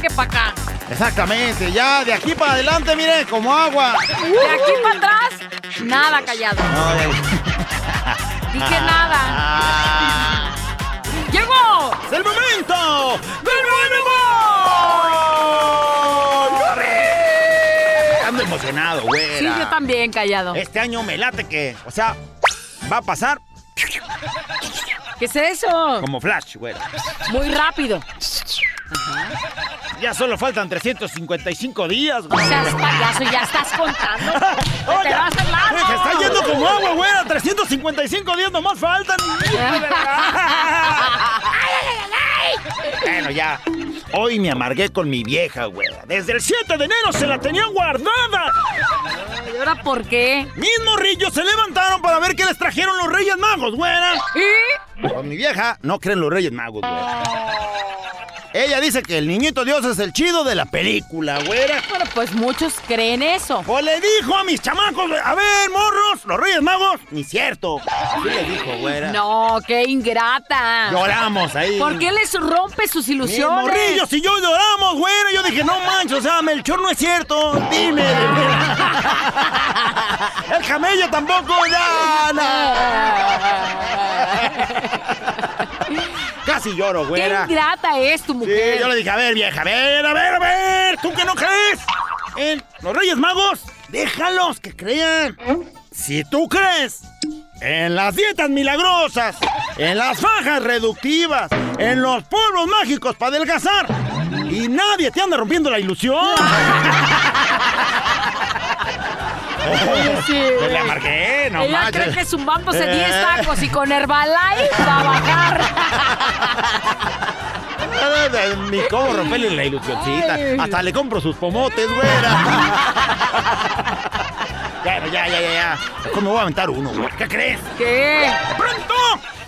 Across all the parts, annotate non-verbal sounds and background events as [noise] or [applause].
Que para acá. Exactamente, ya de aquí para adelante, mire, como agua. De aquí para atrás, nada callado. No, ya- Dije nada. Ah. [laughs] ¡Llegó! ¡Es el momento del buen humor! ¡Corre! Ando emocionado, güera. Sí, yo también, callado. Este año me late que, o sea, va a pasar ¿Qué es eso? como flash, güera. Muy rápido. Ya solo faltan 355 días, O güey. sea, payaso, ya estás contando. [laughs] Oh, Te ya. va a hacer largo. Se está yendo como agua, güera. 355 días nomás faltan. [laughs] bueno, ya. Hoy me amargué con mi vieja, güera. Desde el 7 de enero se la tenía guardada. ¿Y ahora por qué? Mis morrillos se levantaron para ver qué les trajeron los Reyes Magos, güera. ¿Y? Con mi vieja no creen los Reyes Magos, güera. Ella dice que el niñito Dios es el chido de la película, güera. Bueno, pues muchos creen eso. Pues le dijo a mis chamacos, a ver, morros, los Reyes Magos, ni cierto. Así le dijo, güera. No, qué ingrata. Lloramos ahí. ¿Por qué les rompe sus Mis ilusiones? morrillos y yo lloramos, güera. Yo dije, no manches, o sea, Melchor no es cierto. Dime. de. [laughs] El camello tampoco, ya, no. [laughs] Casi lloro, Qué güera. ingrata es tu Sí, mujer. yo le dije, a ver, vieja, a ver, a ver, a ver, ¿tú que no crees? En los Reyes Magos, déjalos que crean. Si tú crees en las dietas milagrosas, en las fajas reductivas, en los polvos mágicos para adelgazar, y nadie te anda rompiendo la ilusión. [laughs] Sí. Me la marqué, no Ella manches. cree que zumbándose Eh. 10 tacos y con Herbalife va a bajar. [laughs] Ni cómo romperle la ilusioncita. Ay. Hasta le compro sus pomotes, güera. [laughs] ya, ya, ya, ya, ya. Mejor me voy a aventar uno, güey. ¿Qué crees? ¿Qué? ¡De pronto!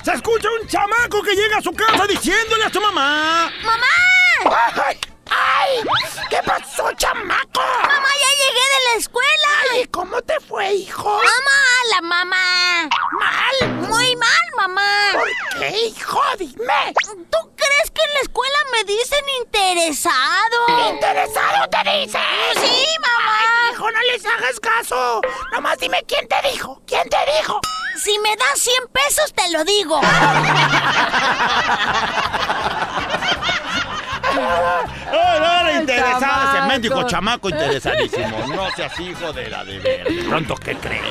Se escucha un chamaco que llega a su casa diciéndole a su mamá. ¡Mamá! ¡Ay! ¡Ay! ¿Qué pasó, chamaco? ¡Mamá, ya llegué de la escuela! Ay, ¿cómo te fue, hijo? ¡Mamá, la mamá! ¿Mal? Muy mal, mamá. ¿Por qué, hijo? Dime. ¿Tú crees que en la escuela me dicen interesado? ¿Interesado te dice? Sí, mamá. Hijo, no les hagas caso. Nomás dime quién te dijo. ¿Quién te dijo? Si me das 100 pesos, te lo digo. [laughs] ¡Ay, no, era interesado ese mendigo chamaco interesadísimo! No seas hijo de la de ver. ¿De pronto qué crees?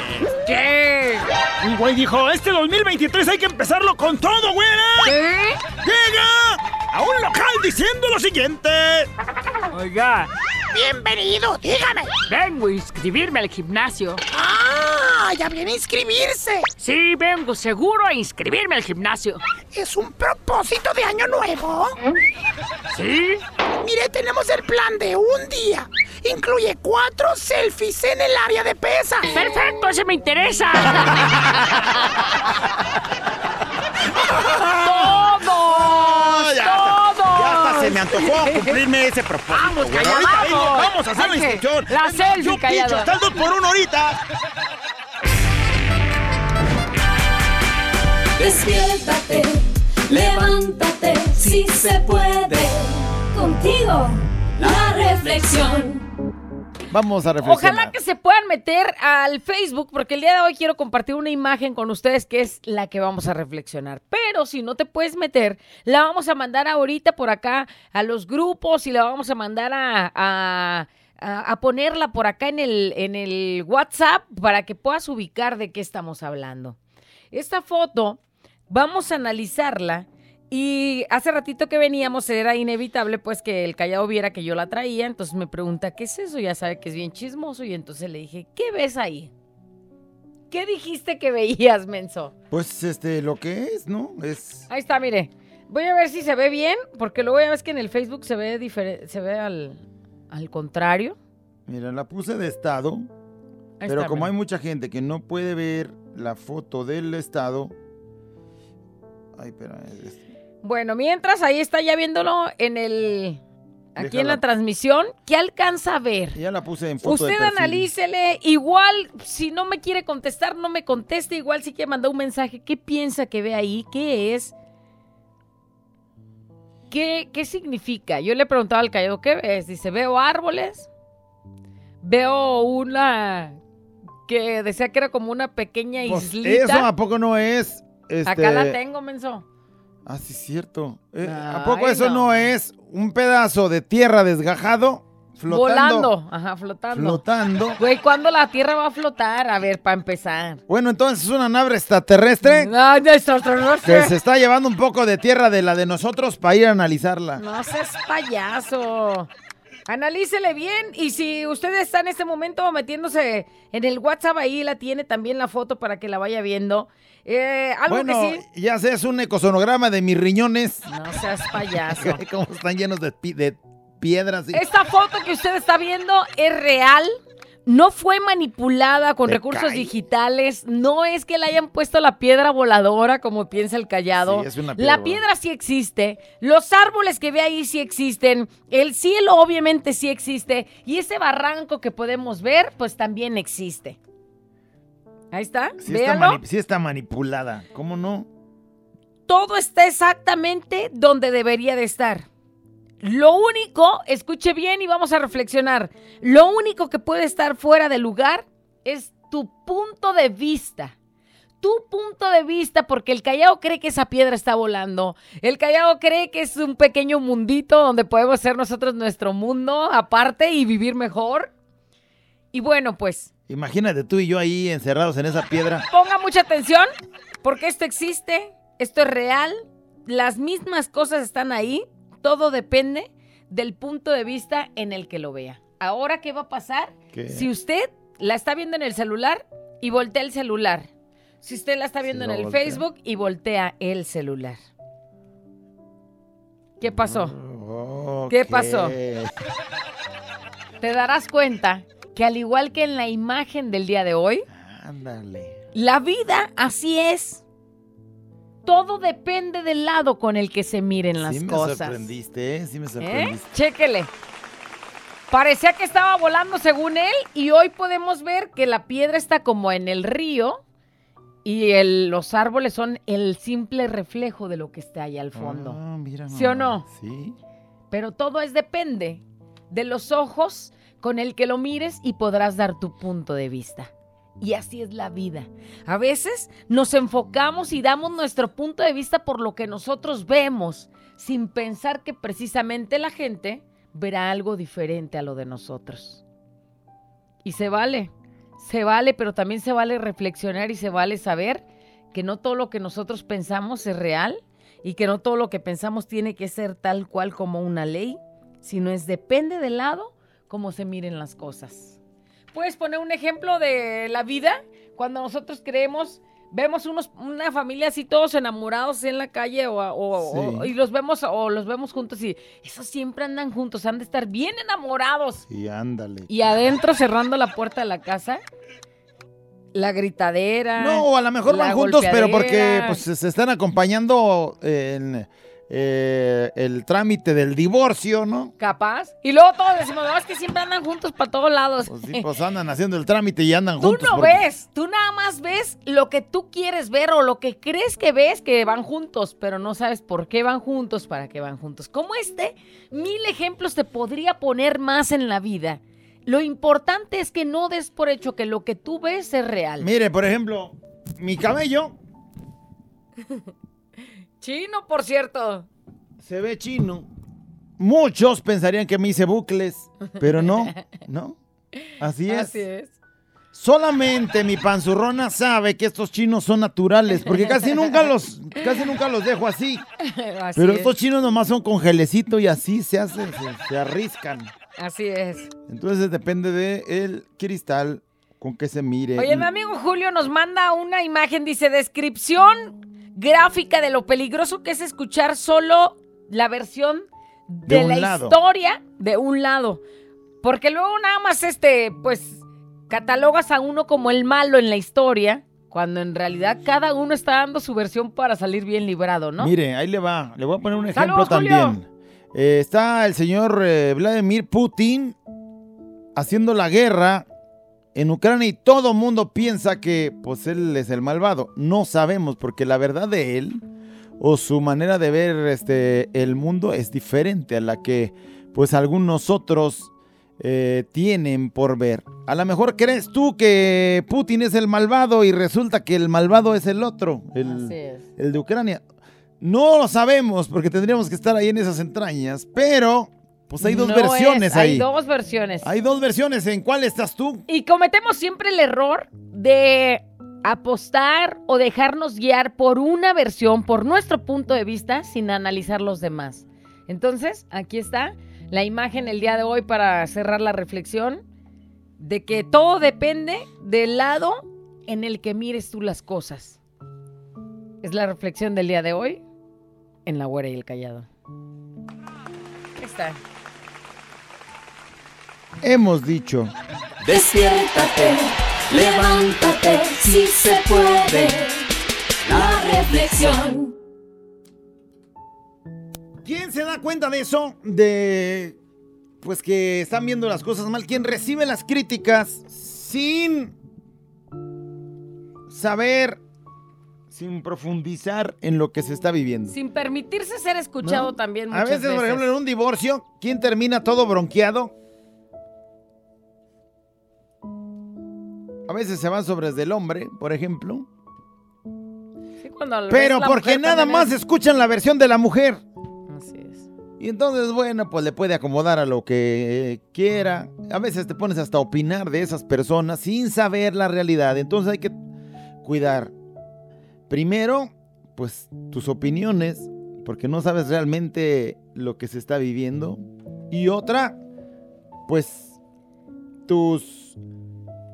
¿Qué? Un güey dijo, este 2023 hay que empezarlo con todo, güera. ¿Qué? Llega a un local diciendo lo siguiente. Oiga, Bienvenido, dígame. vengo a inscribirme al gimnasio. Ah, ya viene a inscribirse. Sí, vengo seguro a inscribirme al gimnasio. ¿Es un propósito de año nuevo? ¿Sí? Mire, tenemos el plan de un día. Incluye cuatro selfies en el área de pesas. Perfecto, ese me interesa. ¡Todos! ya, ¡Todos! Ya hasta se me antojó cumplirme ese propósito. Vamos, vengo, vamos. vamos a hacer la instrucción. la selfie, yo callado. picho, está el dos por uno ahorita. Despiértate, levántate, si se puede. Contigo, la reflexión. Vamos a reflexionar. Ojalá que se puedan meter al Facebook, porque el día de hoy quiero compartir una imagen con ustedes que es la que vamos a reflexionar. Pero si no te puedes meter, la vamos a mandar ahorita por acá a los grupos y la vamos a mandar a, a- ponerla por acá en el, en el WhatsApp para que puedas ubicar de qué estamos hablando. Esta foto, vamos a analizarla. Y hace ratito que veníamos era inevitable pues que el callado viera que yo la traía, entonces me pregunta, ¿qué es eso? Ya sabe que es bien chismoso y entonces le dije, ¿qué ves ahí? ¿Qué dijiste que veías, menso? Pues este, lo que es, ¿no? Es. Ahí está, mire. Voy a ver si se ve bien, porque luego ya ves que en el Facebook se ve diferente, se ve al, al contrario. Mira, la puse de estado, Ahí pero está, como hay mucha gente que no puede ver la foto del estado. Ay, es- Bueno, mientras ahí está ya viéndolo en el... Aquí en la transmisión, ¿qué alcanza a ver? Ya la puse en foto de Usted perfil. analícele, igual si no me quiere contestar, no me conteste, igual si quiere mandar un mensaje, ¿qué piensa que ve ahí? ¿Qué es? ¿Qué, qué significa? Yo le preguntaba al callado, ¿qué ves? Dice, veo árboles, veo una que decía que era como una pequeña Pues, islita. eso a poco no es. Este... Acá la tengo, menso. Ah, sí, es cierto. Eh, ¿A poco Ay, eso no. no. es un pedazo de tierra desgajado? Flotando. Volando, ajá, flotando. Flotando. Güey, ¿cuándo la Tierra va a flotar? A ver, para empezar. Bueno, entonces es una nave extraterrestre No, no, extraterrestre. que se está llevando un poco de tierra de la de nosotros para ir a analizarla. No seas payaso. Analícele bien y si usted está en este momento metiéndose en el WhatsApp ahí la tiene también la foto para que la vaya viendo. Eh, algo bueno, que sí. ya sé, es un ecosonograma de mis riñones. No seas payaso. [laughs] Como están llenos de, pi- de piedras. y- Esta foto que usted está viendo es real. No fue manipulada con Te recursos cae. digitales. No es que le hayan puesto la piedra voladora como piensa el callado. Sí, es una piedra la piedra sí existe. Los árboles que ve ahí sí existen. El cielo obviamente sí existe. Y ese barranco que podemos ver, pues también existe. Ahí está. Sí está, Véanlo. sí está manipulada. ¿Cómo no? todo está exactamente donde debería de estar. Lo único, escuche bien y vamos a reflexionar, lo único que puede estar fuera de lugar es tu punto de vista. Tu punto de vista, porque el callao cree que esa piedra está volando. El callao cree que es un pequeño mundito donde podemos ser nosotros nuestro mundo aparte y vivir mejor. Y bueno, pues Imagínate tú y yo ahí encerrados en esa piedra. [laughs] Ponga mucha atención, porque esto existe, esto es real, las mismas cosas están ahí, todo depende del punto de vista en el que lo vea. Ahora, ¿qué va a pasar? ¿Qué? Si usted la está viendo en el celular y voltea el celular. Si usted la está viendo en el voltea. Facebook y voltea el celular. ¿Qué pasó? ¿Qué Ok. pasó? Te darás cuenta que al igual que en la imagen del día de hoy, Ándale. la vida así es. Todo depende del lado con el que se miren las sí me cosas. sorprendiste, ¿eh? Sí me ¿Eh? sorprendiste. Chéquele. Parecía que estaba volando según él y hoy podemos ver que la piedra está como en el río y el- los árboles son el simple reflejo de lo que está ahí al fondo. Ah, mira ¿Sí o no? Sí. Pero todo es depende de los ojos con el que lo mires y podrás dar tu punto de vista. Y así es la vida. A veces nos enfocamos y damos nuestro punto de vista por lo que nosotros vemos, sin pensar que precisamente la gente verá algo diferente a lo de nosotros. Y se vale, se vale, pero también se vale reflexionar y se vale saber que no todo lo que nosotros pensamos es real y que no todo lo que pensamos tiene que ser tal cual como una ley, sino es depende del lado como se miren las cosas. ¿Puedes poner un ejemplo de la vida? Cuando nosotros creemos, vemos unos, una familia así todos enamorados en la calle o, o- o- Sí. y los vemos o los vemos juntos y esos siempre andan juntos, han de estar bien enamorados. Sí, ándale. Y adentro cerrando la puerta de la casa, la gritadera. No, a lo mejor van juntos, pero porque pues, se se están acompañando en eh, el trámite del divorcio, ¿no? Capaz. Y luego todos decimos, no, es que siempre andan juntos para todos lados. Pues sí, pues andan haciendo el trámite y andan Tú juntos. no porque- ves, tú nada más ves lo que tú quieres ver o lo que crees que ves que van juntos, pero no sabes por qué van juntos, para qué van juntos. Como este, mil ejemplos te podría poner más en la vida. Lo importante es que no des por hecho que lo que tú ves es real. Mire, por ejemplo, mi cabello [laughs] Chino, por cierto. se ve chino. Muchos pensarían que me hice bucles, pero no, [laughs] ¿no? Así es. Así es. Solamente mi panzurrona sabe que estos chinos son naturales, porque casi nunca [laughs] los, casi nunca los dejo así. Así Pero es. estos chinos nomás son con gelecito y así se hacen, se, se arriscan. Así es. Entonces depende de el cristal con que se mire. Oye, mi amigo Julio nos manda una imagen, dice, descripción gráfica de lo peligroso que es escuchar solo la versión de, la lado. historia de un lado. Porque luego nada más, este, pues, catalogas a uno como el malo en la historia, cuando en realidad cada uno está dando su versión para salir bien librado, ¿no? Mire, ahí le va. Le voy a poner un ejemplo también. Eh, está el señor eh, Vladimir Putin haciendo la guerra en Ucrania y todo mundo piensa que pues él es el malvado. No sabemos porque la verdad de él o su manera de ver este el mundo es diferente a la que pues algunos otros eh, tienen por ver. A lo mejor crees tú que Putin es el malvado y resulta que el malvado es el otro, el, el de Ucrania. No lo sabemos porque tendríamos que estar ahí en esas entrañas, pero pues hay dos No versiones es, ahí. Hay dos versiones. Hay dos versiones. ¿En cuál estás tú? Y cometemos siempre el error de apostar o dejarnos guiar por una versión, por nuestro punto de vista, sin analizar los demás. Entonces, aquí está la imagen el día de hoy para cerrar la reflexión de que todo depende del lado en el que mires tú las cosas. Es la reflexión del día de hoy en La Güera y el Callado. Ahí está. Hemos dicho. Despiértate, levántate, si se puede. La reflexión. ¿Quién se da cuenta de eso? De. Pues que están viendo las cosas mal. ¿Quién recibe las críticas sin saber, sin profundizar en lo que se está viviendo? Sin permitirse ser escuchado ¿No? también A muchas veces, veces. por ejemplo, en un divorcio, ¿quién termina todo bronqueado? A veces se van sobre el hombre, por ejemplo. Sí, cuando Pero la porque nada también más es- escuchan la versión de la mujer. Así es. Y entonces, bueno, pues le puede acomodar a lo que eh, quiera. A veces te pones hasta a opinar de esas personas sin saber la realidad. Entonces hay que cuidar. Primero, pues tus opiniones, porque no sabes realmente lo que se está viviendo. Y otra, pues tus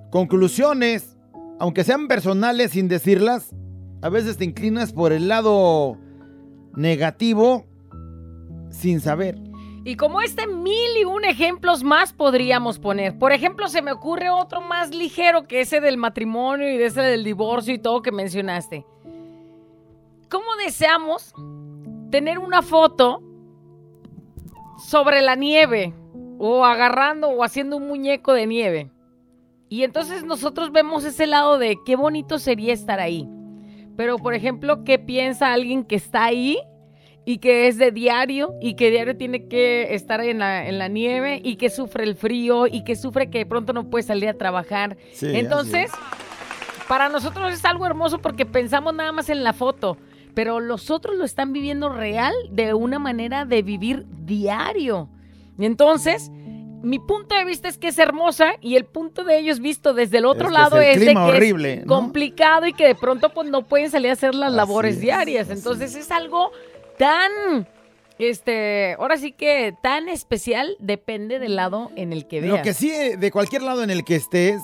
conclusiones, aunque sean personales sin decirlas, a veces te inclinas por el lado negativo sin saber. Y como este mil y un ejemplos más podríamos poner. Por ejemplo, se me ocurre otro más ligero que ese del matrimonio y de ese del divorcio y todo que mencionaste. ¿Cómo deseamos tener una foto sobre la nieve o agarrando o haciendo un muñeco de nieve? Y entonces nosotros vemos ese lado de qué bonito sería estar ahí. Pero, por ejemplo, ¿qué piensa alguien que está ahí y que es de diario y que diario tiene que estar en la, en la nieve y que sufre el frío y que sufre que de pronto no puede salir a? Sí, así Entonces, para nosotros es algo hermoso porque pensamos nada más en la foto, pero los otros lo están viviendo real de una manera de vivir diario. Y entonces, mi punto de vista es que es hermosa y el punto de ellos visto desde el otro Es que lado es el de que es ¿no? complicado y que de pronto pues no pueden salir a hacer las Así labores es, diarias. Entonces es algo tan este, ahora sí que tan especial depende del lado en el que veas. Lo que sí, eh, de cualquier lado en el que estés,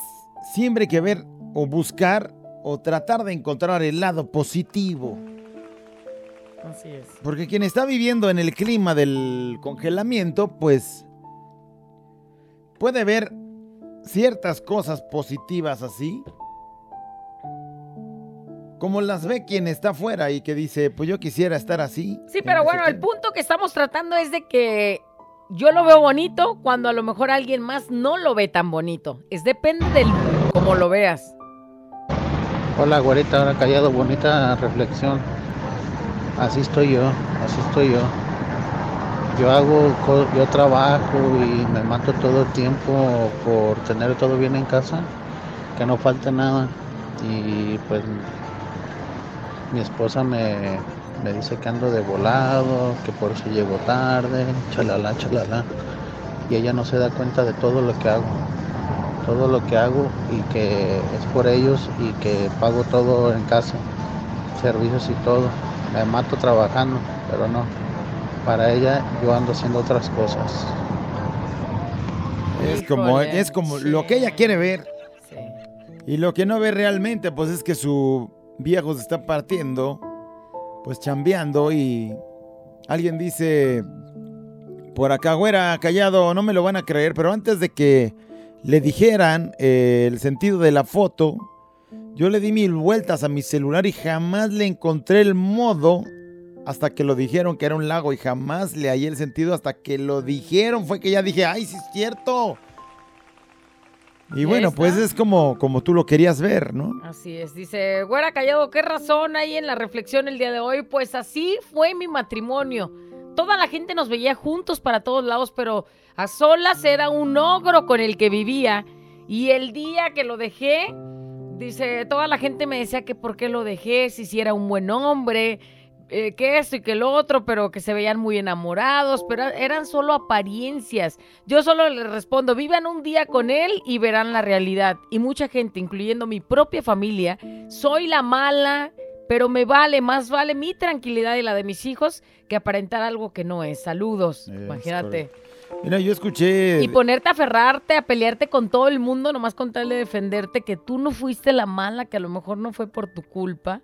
siempre hay que ver o buscar o tratar de encontrar el lado positivo. Así es. Porque quien está viviendo en el clima del congelamiento, pues puede ver ciertas cosas positivas así. Como las ve quien está afuera y que dice, pues yo quisiera estar así. Sí, pero bueno, el punto que estamos tratando es de que yo lo veo bonito cuando a lo mejor alguien más no lo ve tan bonito. Es depende del cómo lo veas. Hola, güerita, ahora callado, bonita reflexión. Así estoy yo, así estoy yo. Yo hago, yo trabajo y me mato todo el tiempo por tener todo bien en casa, que no falte nada. Y pues mi esposa me, me dice que ando de volado, que por eso llego tarde, chalala, chalala. Y ella no se da cuenta de todo lo que hago todo lo que hago y que es por ellos y que pago todo en casa, servicios y todo. Me mato trabajando, pero no. Para ella yo ando haciendo otras cosas. Es como, es como lo que ella quiere ver. Sí. Y lo que no ve realmente, pues es que su viejo se está partiendo, pues chambeando y alguien dice, por acá, güera, callado, no me lo van a creer, pero antes de que le dijeran eh, el sentido de la foto, yo le di mil vueltas a mi celular y jamás le encontré el modo hasta que lo dijeron que era un lago y jamás le hallé el sentido hasta que lo dijeron. Fue que ya dije, ay, sí es cierto. Y bueno, pues es como, como tú lo querías ver, ¿no? Así es, dice, güera callado, ¿qué razón hay en la reflexión el día de hoy? Pues así fue mi matrimonio. Toda la gente nos veía juntos para todos lados, pero a solas era un ogro con el que vivía. Y el día que lo dejé, dice, toda la gente me decía que por qué lo dejé, si si era un buen hombre, eh, que esto y que lo otro, pero que se veían muy enamorados, pero eran solo apariencias. Yo solo les respondo, vivan un día con él y verán la realidad. Y mucha gente, incluyendo mi propia familia, soy la mala, pero me vale, más vale mi tranquilidad y la de mis hijos que aparentar algo que no es. Saludos, Es imagínate. Mira, yo escuché... Y ponerte a aferrarte, a pelearte con todo el mundo, nomás con tal de defenderte que tú no fuiste la mala, que a lo mejor no fue por tu culpa.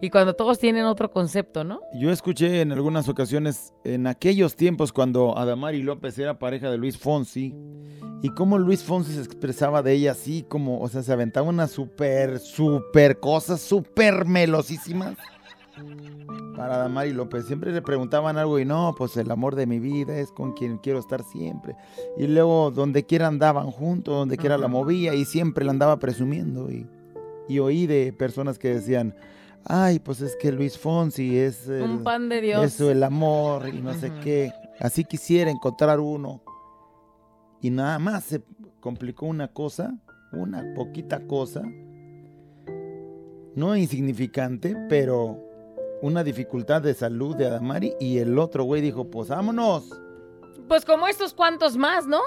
Y cuando todos tienen otro concepto, ¿no? Yo escuché en algunas ocasiones, en aquellos tiempos cuando Adamari López era pareja de Luis Fonsi, y cómo Luis Fonsi se expresaba de ella así como, o sea, se aventaba unas súper, súper cosas, súper melosísimas. Para Adamari López, siempre le preguntaban algo y no, pues el amor de mi vida es con quien quiero estar siempre. Y luego donde quiera andaban juntos, donde quiera la movía y siempre la andaba presumiendo. Y, y oí de personas que decían, ay, pues es que Luis Fonsi es... el- Un pan de Dios. eso, el amor y no sé qué. Así quisiera encontrar uno. Y nada más se complicó una cosa, una poquita cosa, no insignificante, pero una dificultad de salud de Adamari y el otro güey dijo, pues vámonos. Pues como estos cuantos más, ¿no?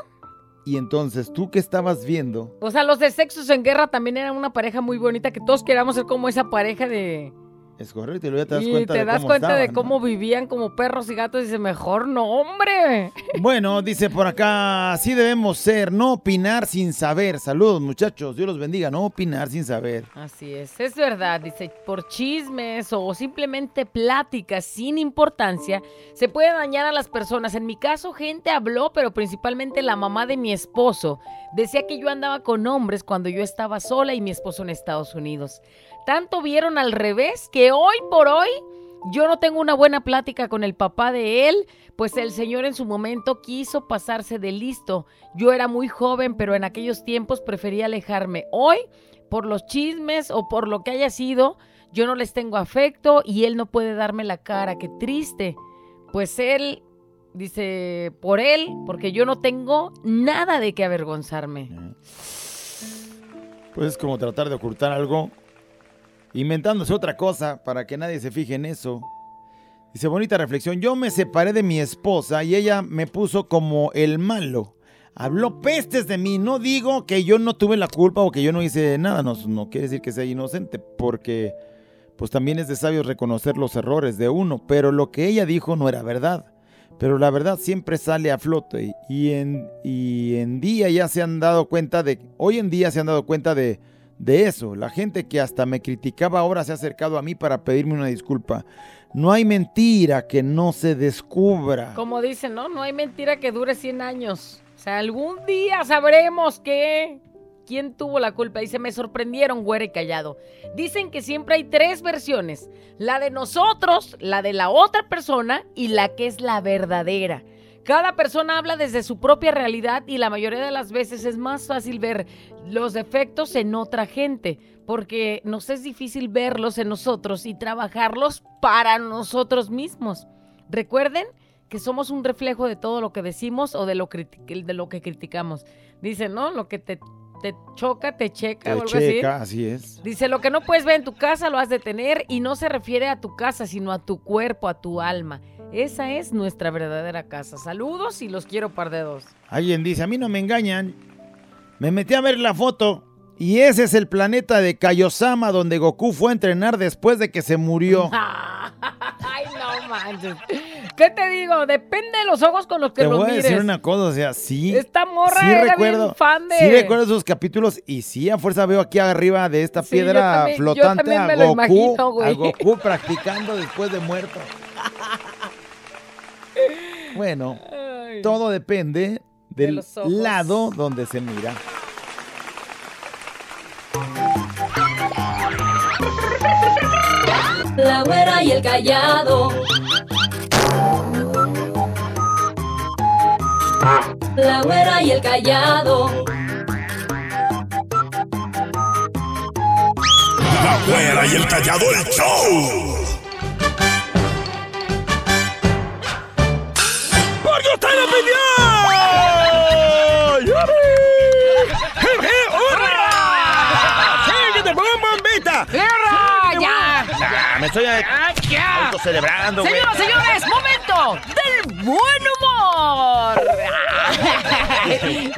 Y entonces tú que estabas viendo, O sea, los de Sexos en Guerra también eran una pareja muy bonita, que todos queríamos ser como esa pareja de... es correcto, y luego ya te das y cuenta te de das cómo cuenta de cómo vivían como perros y gatos y dice, mejor no, hombre. [laughs] Bueno, dice por acá, así debemos ser, no opinar sin saber. Saludos muchachos, Dios los bendiga, no opinar sin saber. Así es, es verdad, dice, por chismes o simplemente pláticas sin importancia, se puede dañar a las personas. En mi caso, gente habló, pero principalmente la mamá de mi esposo. Decía que yo andaba con hombres cuando yo estaba sola y mi esposo en Estados Unidos. Tanto vieron al revés que hoy por hoy yo no tengo una buena plática con el papá de él, pues el señor en su momento quiso pasarse de listo. Yo era muy joven, pero en aquellos tiempos prefería alejarme. Hoy por los chismes o por lo que haya sido, yo no les tengo afecto y él no puede darme la cara, qué triste. Pues él dice, por él, porque yo no tengo nada de qué avergonzarme. Pues es como tratar de ocultar algo, inventándose otra cosa para que nadie se fije en eso. Dice, bonita reflexión, yo me separé de mi esposa y ella me puso como el malo. Habló pestes de mí, no digo que yo no tuve la culpa o que yo no hice nada, no, quiere decir que sea inocente, porque pues también es de sabios reconocer los errores de uno, pero lo que ella dijo no era verdad. Pero la verdad siempre sale a flote y en, y en día ya se han dado cuenta de, hoy en día se han dado cuenta de, de eso. La gente que hasta me criticaba ahora se ha acercado a mí para pedirme una disculpa. No hay mentira que no se descubra. Como dicen, ¿no? No hay mentira que dure 100 años. O sea, algún día sabremos que... ¿Quién tuvo la culpa? Dice, me sorprendieron, güero y callado. Dicen que siempre hay tres versiones. La de nosotros, la de la otra persona y la que es la verdadera. Cada persona habla desde su propia realidad y la mayoría de las veces es más fácil ver los defectos en otra gente, porque nos es difícil verlos en nosotros y trabajarlos para nosotros mismos. Recuerden que somos un reflejo de todo lo que decimos o de lo, de lo que criticamos. Dicen, ¿no? Lo que te, te choca, te checa. Te o algo así. checa, así es. Dice, lo que no puedes ver en tu casa lo has de tener y no se refiere a tu casa, sino a tu cuerpo, a tu alma. Esa es nuestra verdadera casa. Saludos y los quiero par de dos. Alguien dice, a mí no me engañan. Me metí a ver la foto y ese es el planeta de Kaiosama donde Goku fue a entrenar después de que se murió. [laughs] Ay, no manches. ¿Qué te digo? Depende de los ojos con los que Te los voy a mires. decir una cosa, o sea, sí. Esta morra sí era recuerdo, bien fan de... Sí recuerdo esos capítulos y sí, a fuerza veo aquí arriba de esta Sí, yo piedra también- flotante a lo Goku, imagino, a Goku practicando después de muerto. [laughs] Bueno, Ay. todo depende De del lado donde se mira. La güera y el callado. La güera y el callado. La güera y el callado el show. ¡Porque usted lo pidió! ¡Yupi! ¡Je, je, ¡Hurra! ¡Síguete, bom, bombita! ¡Cierra! ¡Ya! Ah, me estoy eh, ¡Ah, ya! autocelebrando, güey. Señoras, señores, momento del buen humor.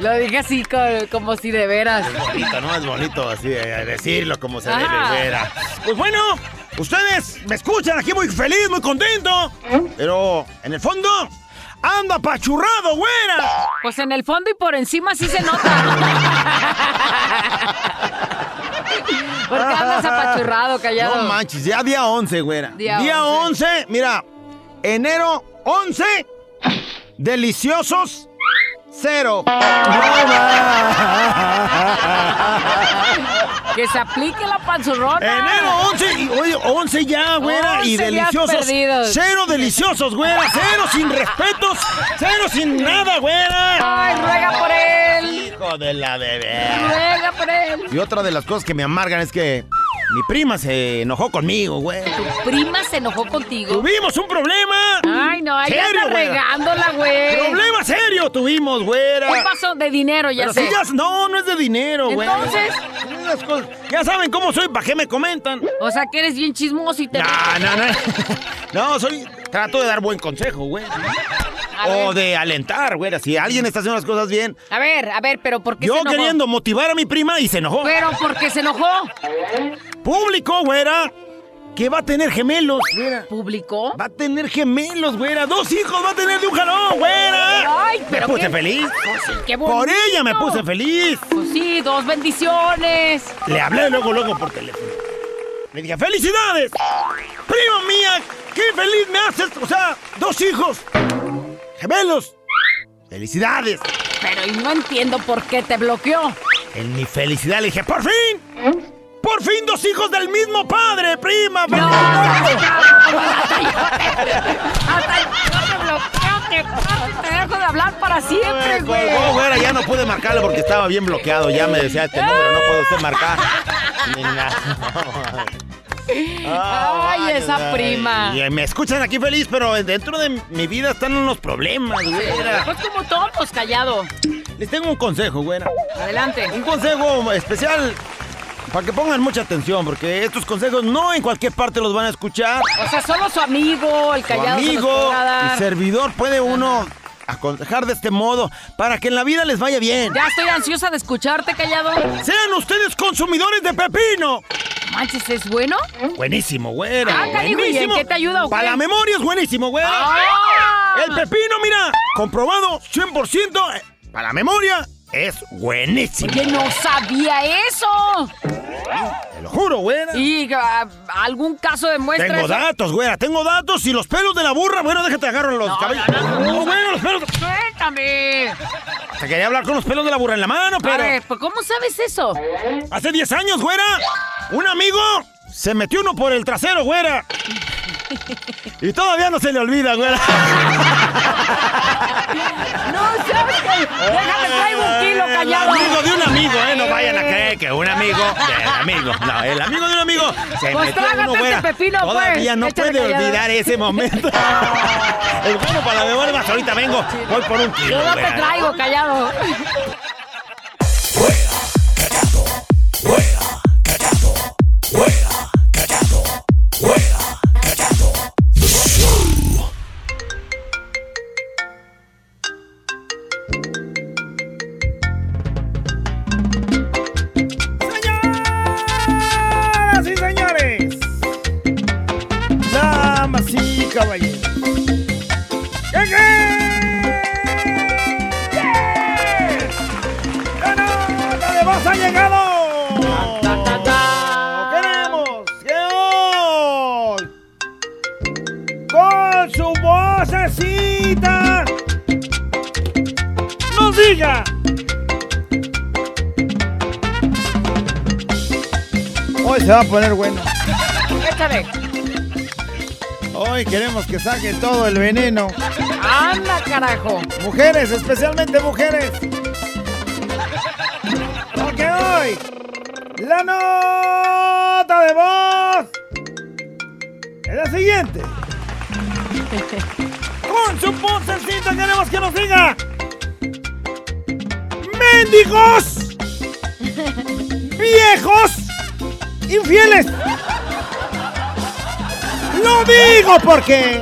[laughs] Lo dije así co- como si de veras. bonito, ¿no? Es bonito así eh, decirlo como se debe, Ajá. güera. Pues bueno, ustedes me escuchan aquí muy feliz, muy contento. Pero en el fondo, ando apachurrado, güera. Pues en el fondo y por encima sí se nota. [laughs] Porque andas apachurrado, callado. No manches, ya día 11, güera. Día Día, 11. 11. mira, enero 11, deliciosos, cero. [laughs] Que se aplique la panzurrona. Enero 11, y oye, 11 ya, güera, y 11 días deliciosos. Cero deliciosos, güera, cero sin respetos, cero sin nada, güera. Ay, ruega por él. Hijo de la bebé. Ruega por él. Y otra de las cosas que me amargan es que mi prima se enojó conmigo, güey. Prima se enojó contigo. Tuvimos un problema. Ay, no, ahí Serio, anda güera. regándola, güey. Problema serio tuvimos, güera. ¿Qué pasó? De dinero, ya Pero sé. sí, ya- no, no es de dinero, güey. Entonces. Cosas- Ya saben cómo soy, ¿para qué me comentan? O sea, que eres bien chismoso y te... No, no, no. [laughs] No, soy. Trato de dar buen consejo, güey. A O ver. de alentar, güey. Si alguien está haciendo las cosas bien. A ver, a ver, pero ¿por qué se Yo enojó? queriendo motivar a mi prima y se enojó. Pero ¿por qué se enojó? Público, güera. Que va a tener gemelos, güera. ¿Publicó? Va a tener gemelos, güera. Dos hijos va a tener de un jalón, güera. Ay, pero Me puse qué- feliz. Pues sí, qué bonito. Por ella me puse feliz. Pues sí, dos bendiciones. Le hablé luego, luego por teléfono. Le dije, ¡felicidades! ¡Prima mía! ¡Qué feliz me haces! O sea, dos hijos. Gemelos. ¡Felicidades! Pero y no entiendo por qué te bloqueó. En mi felicidad le dije, ¡por fin! ¡Por fin dos hijos del mismo padre, prima! No, te, dejo de hablar para siempre, güey. ya no pude marcarle porque estaba bien bloqueado. Ya me decía este número, no puede usted marcar. Ni nada. Ay, esa prima. Y me escuchan aquí feliz, pero dentro de mi vida están unos problemas, güera. Pues como todos, callado. Les tengo un consejo, güera. Adelante. Un consejo especial Para que pongan mucha atención, porque estos consejos no en cualquier parte los van a escuchar. O sea, solo su amigo, el Su callado. los amigo y servidor puede uno aconsejar de este modo para que en la vida les vaya bien. Ya estoy ansiosa de escucharte, callado. Sean ustedes consumidores de pepino. Manches, ¿es bueno? Buenísimo, güera. Ah, canijo, ¿y en buenísimo. qué te ayuda o Para la memoria es buenísimo, güera. ¡Ah! El pepino, mira, comprobado 100%. eh, Para la memoria es buenísimo. Oye, no sabía eso. Te lo juro, güera. ¿Y ah, algún caso demuestra Tengo eso? datos, güera, tengo datos y los pelos de la burra, bueno, déjate agarro los No, cabellos. no, no, no. güera, los pelos. Cuéntame. Te quería hablar con los pelos de la burra en la mano, A pero ver, pues, ¿cómo sabes eso? hace 10 años, güera, un amigo se metió uno por el trasero, güera. Y todavía no se le olvida, güera. No, ¿sabes qué? Déjame traigo un kilo El callado. amigo de un amigo, ¿eh? No vayan a creer que un amigo del amigo. No, el amigo de un amigo se Pues metió uno, este güera. pepino, pues. Todavía no Échale puede callado. olvidar ese momento. [laughs] Es bueno para la memoria, más ahorita vengo. Voy por un kilo, Yo no te güera. traigo callado. Señoras damas y caballeros, ¿qué crees? ¡La nota de voz ha llegado! Queremos con su vocecita, nos diga Hoy se va a poner bueno. Échale. Hoy queremos que saque todo el veneno. Anda, carajo. Mujeres, especialmente mujeres. Porque hoy la nota de voz es la siguiente. Con su vocecita queremos que nos diga. ¡Mendigos! ¡Viejos! ¡Infieles! ¡Lo digo porque!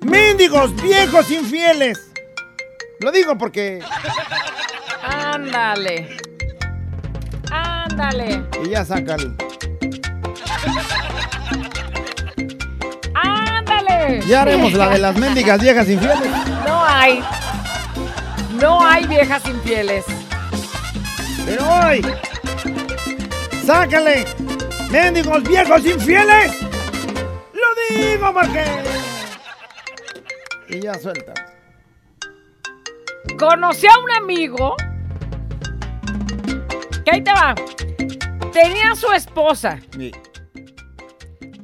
¡Mendigos, viejos, infieles! Lo digo porque. Ándale. Ándale. Y ya saca el. Ándale. Ya haremos la de las mendigas viejas infieles. No hay. No hay viejas infieles. Pero hoy, sácale, mendigos viejos infieles. Lo digo porque. Y ya suelta. Conocí a un amigo. Que ahí te va. Tenía a su esposa. Y-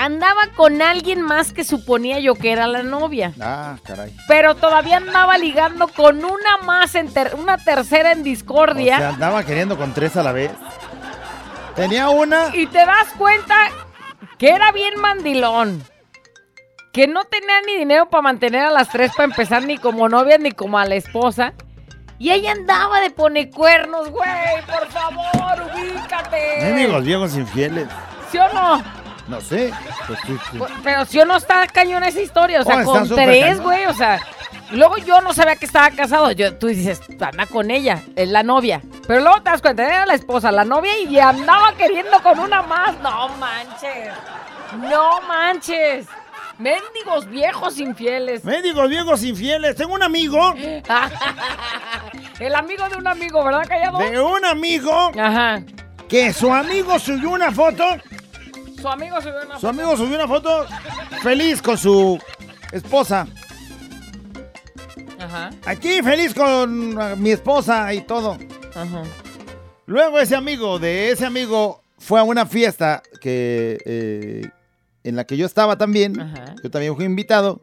Andaba con alguien más que suponía yo que era la novia. Ah, caray. Pero todavía andaba ligando con una más, en ter- una tercera en O discordia. sea, andaba queriendo con tres a la vez. Tenía una. Y te das cuenta que era bien mandilón. Que no tenía ni dinero para mantener a las tres para empezar, ni como novia ni como a la esposa. Y ella andaba de pone cuernos, güey. Por favor, ubícate. Mendigos viejos infieles. ¿Sí o no? No sé. Pues, sí, sí. Pero si o no está cañón esa historia. O sea, Oh, con tres, güey. O sea, luego yo no sabía que estaba casado. Yo, tú dices, anda con ella, es la novia. Pero luego te das cuenta, era la esposa, la novia y andaba queriendo con una más. No manches. No manches. Mendigos viejos infieles. Mendigos viejos infieles. Tengo un amigo, [laughs] El amigo de un amigo, ¿verdad, callado? de un amigo, Ajá. que su amigo subió una foto. Su amigo subió una Su amigo subió una foto feliz con su esposa. Ajá. Aquí feliz con uh, mi esposa y todo. Ajá. Luego ese amigo de ese amigo fue a una fiesta que eh, en la que yo estaba también. Ajá. Yo también fui invitado.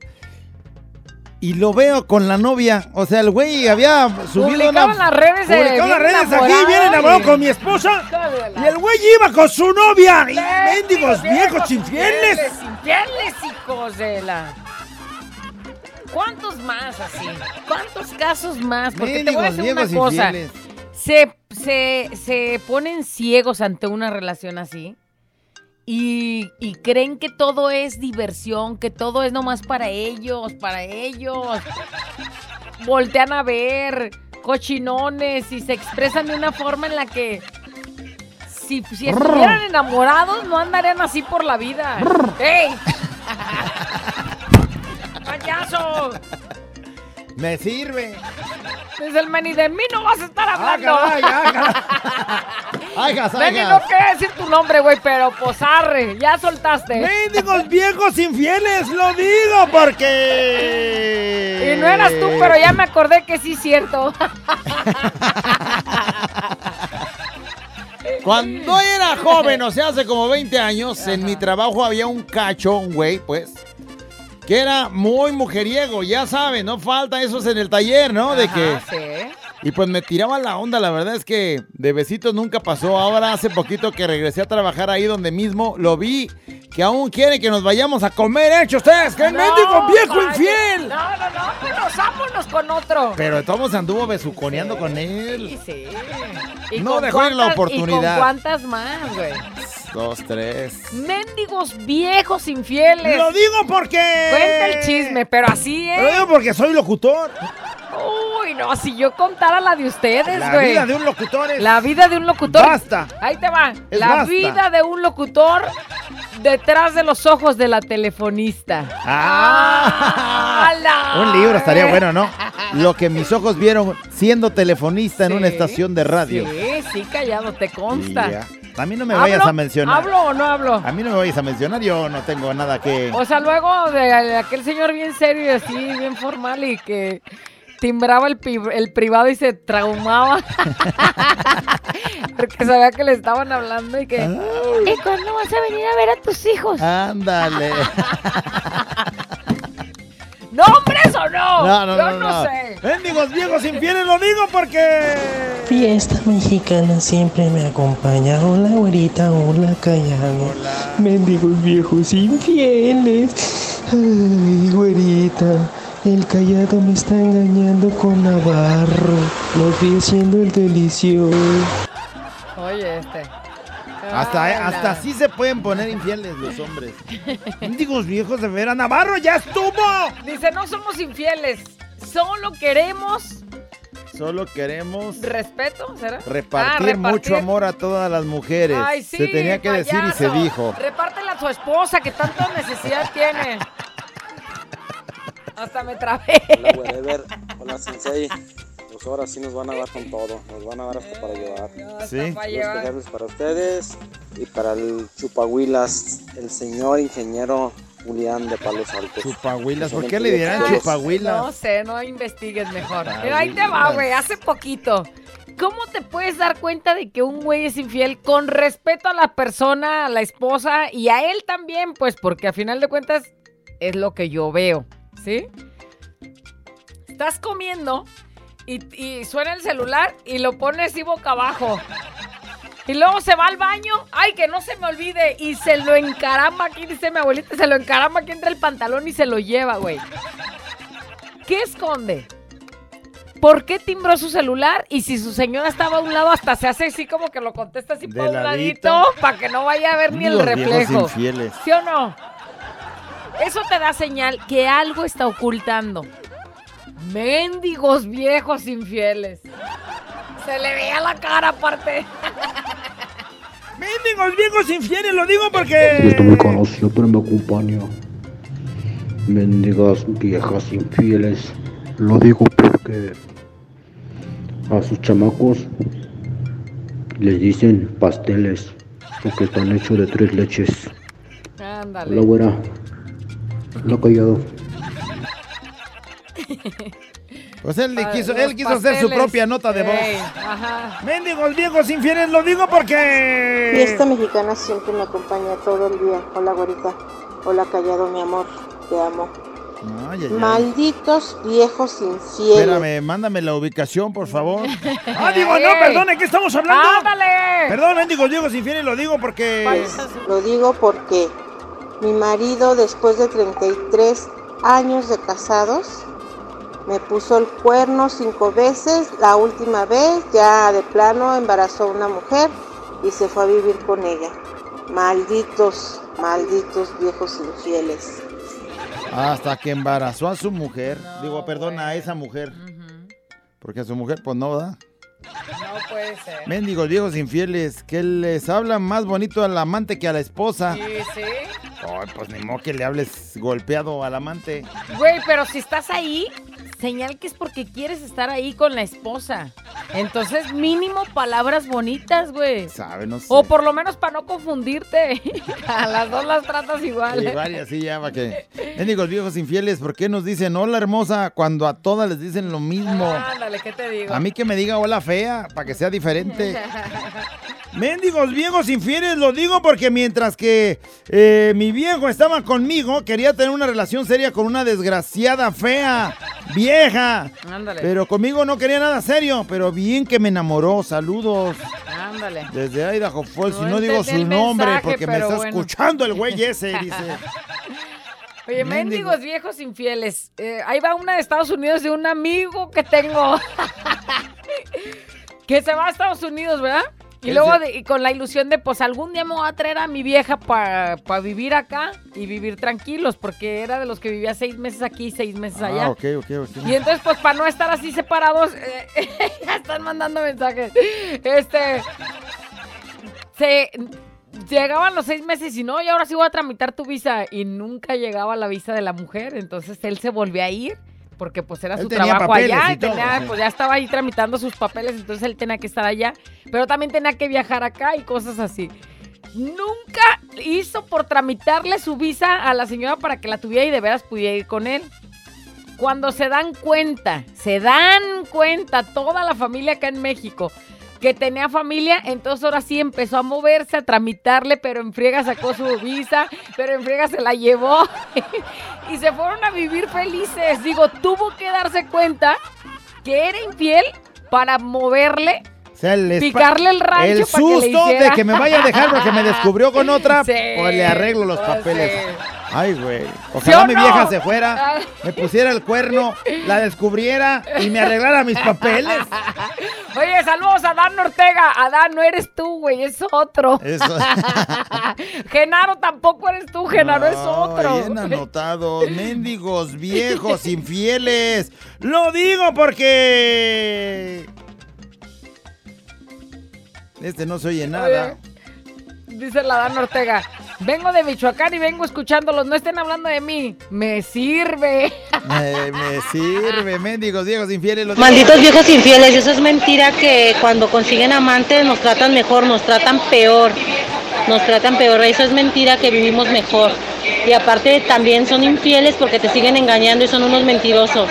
Y lo veo con la novia. O sea, el güey había subido Publicaba una... las redes de Publicó en las bien redes aquí, viene enamorado con mi esposa. Y el güey iba con su novia. Y mendigos viejos. Infieles, infieles, hijos de la. ¿Cuántos más así? ¿Cuántos casos más? Porque te voy a decir una cosa. infieles. Se, se, se ponen ciegos ante una relación así y, y creen que todo es diversión, que todo es nomás para ellos, para ellos. Voltean a ver cochinones y se expresan de una forma en la que si, si estuvieran enamorados no andarían así por la vida. ¡Ey! [laughs] ¡Payaso! Me sirve. Desde el meni de mí no vas a estar hablando. [laughs] Ay, Aigas, Meni, aigas. no quiero decir tu nombre, güey, pero pues arre, ya soltaste. ¡Mendigos viejos infieles! ¡Lo digo porque... Y no eras tú, pero ya me acordé que sí es cierto. [laughs] Cuando era joven, o sea, hace como 20 años, en mi trabajo había un cacho, un güey, pues, que era muy mujeriego, ya saben, no falta esos en el taller, ¿no? De que... Sí. Y pues me tiraba la onda, la verdad es que de besitos nunca pasó. Ahora hace poquito que regresé a trabajar ahí donde mismo, lo vi, que aún quiere que nos vayamos a comer, ¿eh? ustedes? ¡Que No, mendigo viejo vaya. infiel! No, no, no, pero vámonos con otro. Pero todos anduvo besuconeando con él. Sí, sí. No dejó ir la cuántas- oportunidad. ¿Y con cuántas más, güey? Dos, tres. Mendigos viejos infieles. ¡Lo digo porque... Cuenta el chisme, pero así, Lo ¿eh? digo porque soy locutor. Uy, no, si yo contara la de ustedes, La güey. vida de un locutor es... La vida de un locutor. Basta. Ahí te va. Es la basta. vida de un locutor detrás de los ojos de la telefonista. Ah. ¡Hala! Un libro estaría [laughs] bueno, ¿no? Lo que mis ojos vieron siendo telefonista en una estación de radio. Sí, sí, callado, te consta. A mí no me vayas a mencionar. ¿Hablo o no hablo? A mí no me vayas a mencionar, yo no tengo nada que... O sea, luego de aquel señor bien serio y así, bien formal y que timbraba el, privado y se traumaba. [laughs] Porque sabía que le estaban hablando y que... ¿Y cuándo vas a venir a ver a tus hijos? Ándale. [laughs] ¿Nombres o no? No, no, Yo no, no, no. sé. ¡Mendigos viejos infieles! ¡Lo digo porque... Fiesta mexicana siempre me acompaña. Hola, güerita, hola, callado. Mendigos viejos infieles. Ay, güerita, el callado me está engañando con Navarro. Lo vi haciendo el delicioso. Oye, este. Hasta, hasta así se pueden poner infieles los hombres. ¡Mendigos viejos de veras! ¡Navarro, ya estuvo! Dice, no somos infieles. Solo queremos Solo queremos respeto, ¿será? repartir, Ah, mucho amor a todas las mujeres. Ay, sí, se tenía que decir y se dijo. Repártela a su esposa que tanta necesidad tiene. Hasta me trabé. Hola, wherever. Hola, Sensei. Pues ahora sí nos van a dar con todo. Nos van a dar hasta para llevar. Sí. para llevar. para ustedes y para el chupahuilas, el señor ingeniero Julián de Palos Altos. Chupahuilas, ¿por qué le dirán chupahuilas? No sé, no investigues mejor. Pero ahí te va, güey, hace poquito. ¿Cómo te puedes dar cuenta de que un güey es infiel con respeto a la persona, a la esposa y a él también? Pues porque a final de cuentas es lo que yo veo, ¿sí? Estás comiendo y, y suena el celular y lo pones así boca abajo. Y luego se va al baño, ay, que no se me olvide, y se lo encarama aquí, dice mi abuelita, se lo encarama aquí entre el pantalón y se lo lleva, güey. ¿Qué esconde? ¿Por qué timbró su celular? Y si su señora estaba a un lado, hasta se hace así como que lo contesta así por un ladito. para que no vaya a ver ni el reflejo. ¿Sí o no? Eso te da señal que algo está ocultando. Mendigos viejos infieles. Se le veía la cara aparte. [laughs] ¡Mendigos viejos infieles! ¡Lo digo Esto porque... muy conocido, pero me acompaña. Mendigas viejas infieles. Lo digo porque a sus chamacos les dicen pasteles porque están hechos de tres leches. Ándale. Hola, güera. Hola, callado. Pues él, Pa- quiso, él quiso hacer su propia nota de voz. Ey, ajá. ¡Mendigos viejos infieles! ¡Lo digo porque... Fiesta mexicana siempre me acompaña todo el día. Hola, güerita. Hola, callado, mi amor. Te amo. Ay, ay, ay. Malditos viejos infieles. Espérame, mándame la ubicación, por favor. [laughs] ¡Ah, digo, no, Ey. perdone! ¿Qué estamos hablando? ¡Ándale! Perdón, mendigos viejos infieles, lo digo porque... Lo digo porque mi marido, después de 33 años de casados. Me puso el cuerno cinco veces. La última vez ya de plano embarazó a una mujer y se fue a vivir con ella. Malditos, malditos viejos infieles. Hasta que embarazó a su mujer. Digo, perdona, a esa mujer. Porque a su mujer, pues no, ¿verdad? No puede ser. Mendigos viejos infieles, que les hablan más bonito al amante que a la esposa. Sí, sí. Ay, pues ni modo que le hables golpeado al amante. Güey, pero si estás ahí, señal que es porque quieres estar ahí con la esposa. Entonces, mínimo palabras bonitas, güey. ¿Sabe? No sé. O por lo menos para no confundirte. [laughs] A las dos las tratas igual. Igual y así ya, para que. Mendigos viejos infieles, ¿por qué nos dicen hola hermosa cuando a todas les dicen lo mismo? Ándale, ¿qué te digo? A mí que me diga hola fea, para que sea diferente. [laughs] Mendigos viejos infieles, lo digo porque mientras que eh, mi viejo estaba conmigo, quería tener una relación seria con una desgraciada fea, vieja. Ándale. Pero conmigo no quería nada serio, pero bien que me enamoró. Saludos. Ándale. Desde Idaho Falls, No y no digo su nombre mensaje, porque me está bueno. escuchando el güey ese, [laughs] dice. Oye, Mendigo. mendigos viejos infieles. Eh, ahí va una de Estados Unidos de un amigo que tengo. [laughs] que se va a Estados Unidos, ¿verdad? Y luego de- y con la ilusión de, pues algún día me voy a traer a mi vieja para vivir acá y vivir tranquilos, porque era de los que vivía seis meses aquí y seis meses allá. Ah, ok, ok, ok. Y entonces, pues, para no estar así separados, eh, [laughs] ya están mandando mensajes. Este. Se. Llegaban los seis meses y no, y ahora sí voy a tramitar tu visa. Y nunca llegaba la visa de la mujer. Entonces él se volvió a ir. Porque pues era Él su trabajo allá. y tenía, pues ya estaba ahí tramitando sus papeles. Entonces él tenía que estar allá. Pero también tenía que viajar acá y cosas así. Nunca hizo por tramitarle su visa a la señora para que la tuviera y de veras pudiera ir con él. Cuando se dan cuenta, se dan cuenta toda la familia acá en México que tenía familia, entonces ahora sí empezó a moverse, a tramitarle, pero en friega sacó su visa, pero en friega se la llevó [laughs] y se fueron a vivir felices. Digo, tuvo que darse cuenta que era infiel para moverle O sea, el espa- Picarle el rancho El para que le susto de que me vaya a dejar porque me descubrió con otra, [laughs] Sí, pues le arreglo los papeles. sí. Ay, güey. ¿Sí Ojalá mi no? vieja se fuera, Ah. me pusiera el cuerno, la descubriera y me arreglara mis papeles. Oye, saludos a Dan Ortega. Adán, no eres tú, güey, es otro. Eso. [laughs] Genaro tampoco eres tú, Genaro es otro. Bien anotados, mendigos, viejos, infieles. Lo digo porque... Este no se oye nada. Dice la Dan Ortega. Vengo de Michoacán y vengo escuchándolos. No estén hablando de mí. Me sirve. Eh, me sirve, mendigos, viejos, infieles. lo digo Malditos viejos infieles, eso es mentira que cuando consiguen amantes nos tratan mejor, nos tratan peor, nos tratan peor, eso es mentira que vivimos mejor. Y aparte también son infieles porque te siguen engañando y son unos mentirosos.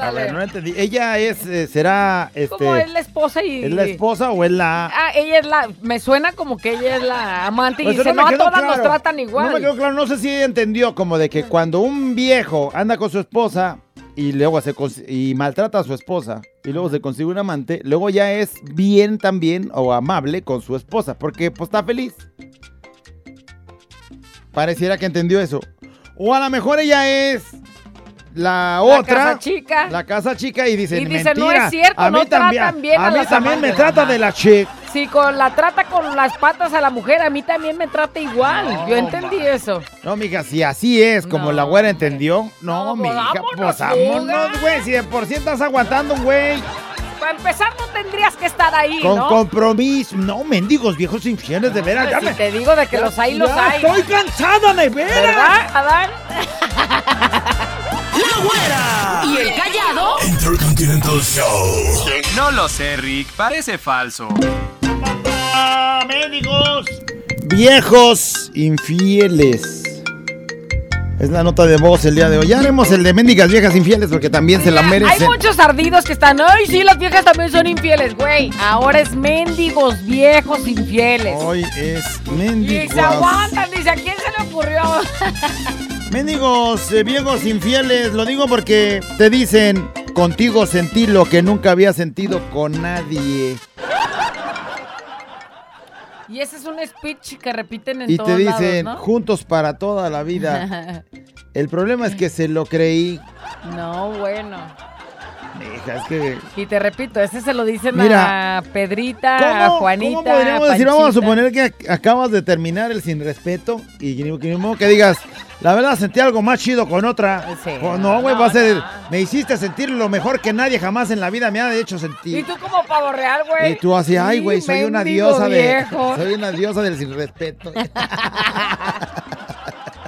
A ver, no entendí. Ella es, eh, será, este... Como es la esposa y. ¿Es la esposa o es la...? Ah, ella es la. Me suena como que ella es la amante y Pues dice, no, a todas nos tratan igual. No me quedó claro, no sé si ella entendió como de que cuando un viejo anda con su esposa y luego se cons- y maltrata a su esposa y luego se consigue un amante, luego ya es bien también o amable con su esposa porque pues está feliz. Pareciera que entendió eso. O a lo mejor ella es la La otra. casa chica. La casa chica y dice, Y dice, no "Mentira, es cierto, a mí no también, tratan bien a a mí también me amantes". trata de la chica. Si con la trata con las patas a la mujer, a mí también me trata igual. Yo entendí eso. No, mija, si así es como la güera entendió, no, mija, vámonos, pues fuga. vámonos, güey. Si de por sí estás aguantando güey Para empezar, no tendrías que estar ahí, con ¿no? compromiso. No, mendigos viejos infieles, de veras. ya si me- te digo de que Ya- los hay, los ya hay. Estoy cansada de veras. ¿Verdad, Adán? [laughs] ¡La güera! ¿Y el callado? Intercontinental Show. No lo sé, Rick. Parece falso. ¡Ah, mendigos! Viejos infieles. Es la nota de voz el día de hoy. Ya haremos el de mendigas viejas infieles porque también se la Hay merecen. muchos ardidos que están. Ay, sí, las viejas también son infieles, güey. Ahora es mendigos viejos infieles. Hoy es Y mendigos. se aguantan, dice, ¿a quién se le ocurrió? [laughs] Mendigos, eh, viejos infieles, lo digo porque te dicen, contigo sentí lo que nunca había sentido con nadie. Y ese es un speech que repiten en Y todos te dicen, lados, juntos para toda la vida. [laughs] El problema es que se lo creí. ¿no? no, bueno. Hija, es que... Y te repito, ese se lo dicen Mira, a Pedrita, a Juanita, ¿Cómo podríamos a decir? Vamos a suponer que ac- acabas de terminar el sin respeto y que, que digas, la verdad sentí algo más chido con otra. No, güey, no, va a ser, me hiciste sentir lo mejor que nadie jamás en la vida me ha hecho Y sentir. tú como pavo real, güey. Y tú así, ay, güey, soy una diosa de, viejo. [laughs] soy una diosa del sin respeto. [laughs]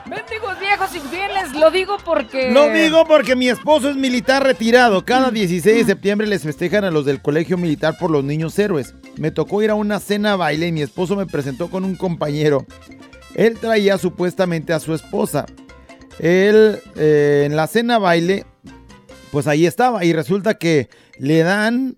Mendigos viejos infieles, lo digo porque... Lo digo porque mi esposo es militar retirado. Cada 16 de septiembre les festejan a los del colegio militar por los niños héroes. Me tocó ir a una cena baile y mi esposo me presentó con un compañero. Él traía supuestamente a su esposa. Él eh, en la cena baile, pues ahí estaba y resulta que le dan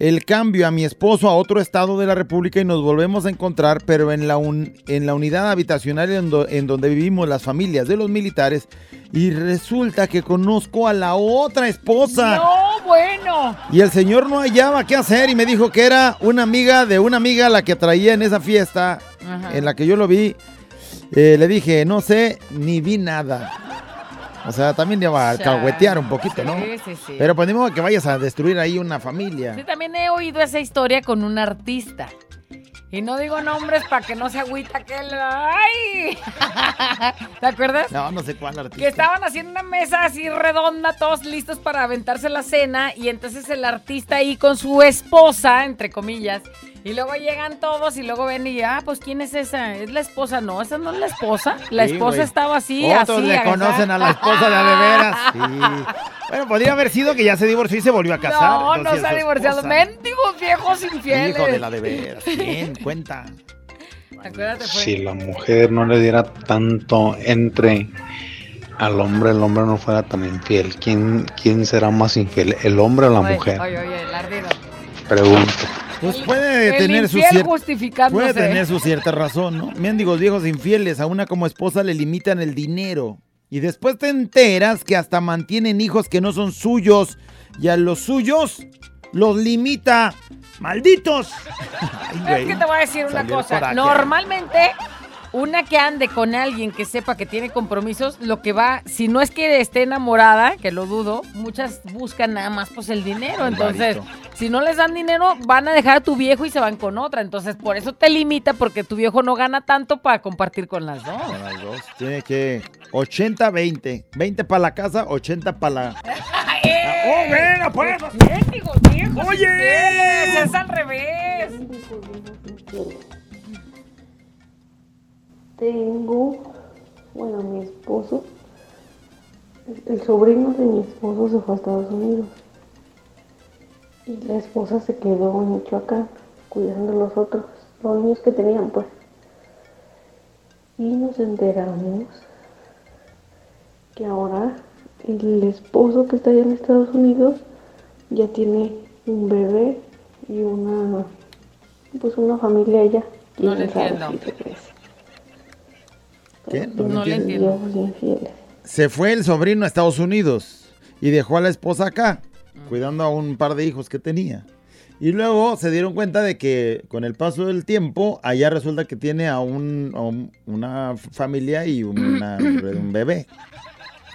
el cambio a mi esposo a otro estado de la República y nos volvemos a encontrar, pero en la, un- en la unidad habitacional en, do- en donde vivimos las familias de los militares. Y resulta que conozco a la otra esposa. No, bueno. Y el señor no hallaba qué hacer y me dijo que era una amiga de una amiga la que traía en esa fiesta Ajá. en la que yo lo vi. Eh, le dije, no sé, ni vi nada. O sea, también le va a Chale. alcahuetear un poquito, ¿no? Sí, sí, sí. Pero pues ni modo que vayas a destruir ahí una familia. Sí, también he oído esa historia con un artista. Y no digo nombres para que no se agüita aquel. ¡Ay! [laughs] ¿Te acuerdas? No, no sé cuál artista. Que estaban haciendo una mesa así redonda, todos listos para aventarse la cena. Y entonces el artista ahí con su esposa, entre comillas. Y luego llegan todos y luego ven y, ah, pues ¿quién es esa? ¿Es la esposa? No, esa no es la esposa. La Sí, esposa güey. estaba así, Otros así. le conocen a la esposa de veras. [laughs] Sí. Bueno, podría haber sido que ya se divorció y se volvió a casar. No, no Entonces, se ha divorciado. Mendigos viejos infieles. Hijo de la de veras. Bien, cuenta. Acuérdate, pues. Si la mujer no le diera tanto entre al hombre, el hombre no fuera tan infiel. ¿Quién, quién será más infiel, el hombre o la Oye, mujer? Oye, oye, el ardido. Pregunto. Pues puede El tener su infiel cier- justificándose. Puede tener su cierta razón, ¿no? Mendigos viejos infieles, a una como esposa le limitan el dinero. Y después te enteras que hasta mantienen hijos que no son suyos. Y a los suyos los limita. ¡Malditos! Ay, Es que te voy a decir una cosa. Normalmente, una que ande con alguien que sepa que tiene compromisos, lo que va, si no es que esté enamorada, que lo dudo, muchas buscan nada más pues el dinero. Entonces, si no les dan dinero, van a dejar a tu viejo y se van con otra. Entonces, por eso te limita, porque tu viejo no gana tanto para compartir con las dos. Con las dos. Tiene que 80-20. 20 para la casa, 80 para la... [laughs] ¡Oh, venga, pues! ¡Oye! Es al revés. Tengo, bueno, mi esposo, el sobrino de mi esposo se fue a Estados Unidos y la esposa se quedó en Michoacán cuidando los otros, los niños que tenían pues. Y nos enteramos que ahora el esposo que está allá en Estados Unidos ya tiene un bebé y una, pues una familia allá. No le. ¿Qué? No le entiendo. Se fue el sobrino a Estados Unidos y dejó a la esposa acá, cuidando a un par de hijos que tenía. Y luego se dieron cuenta de que con el paso del tiempo, allá resulta que tiene a, un, a un- una familia y una- [coughs] un bebé.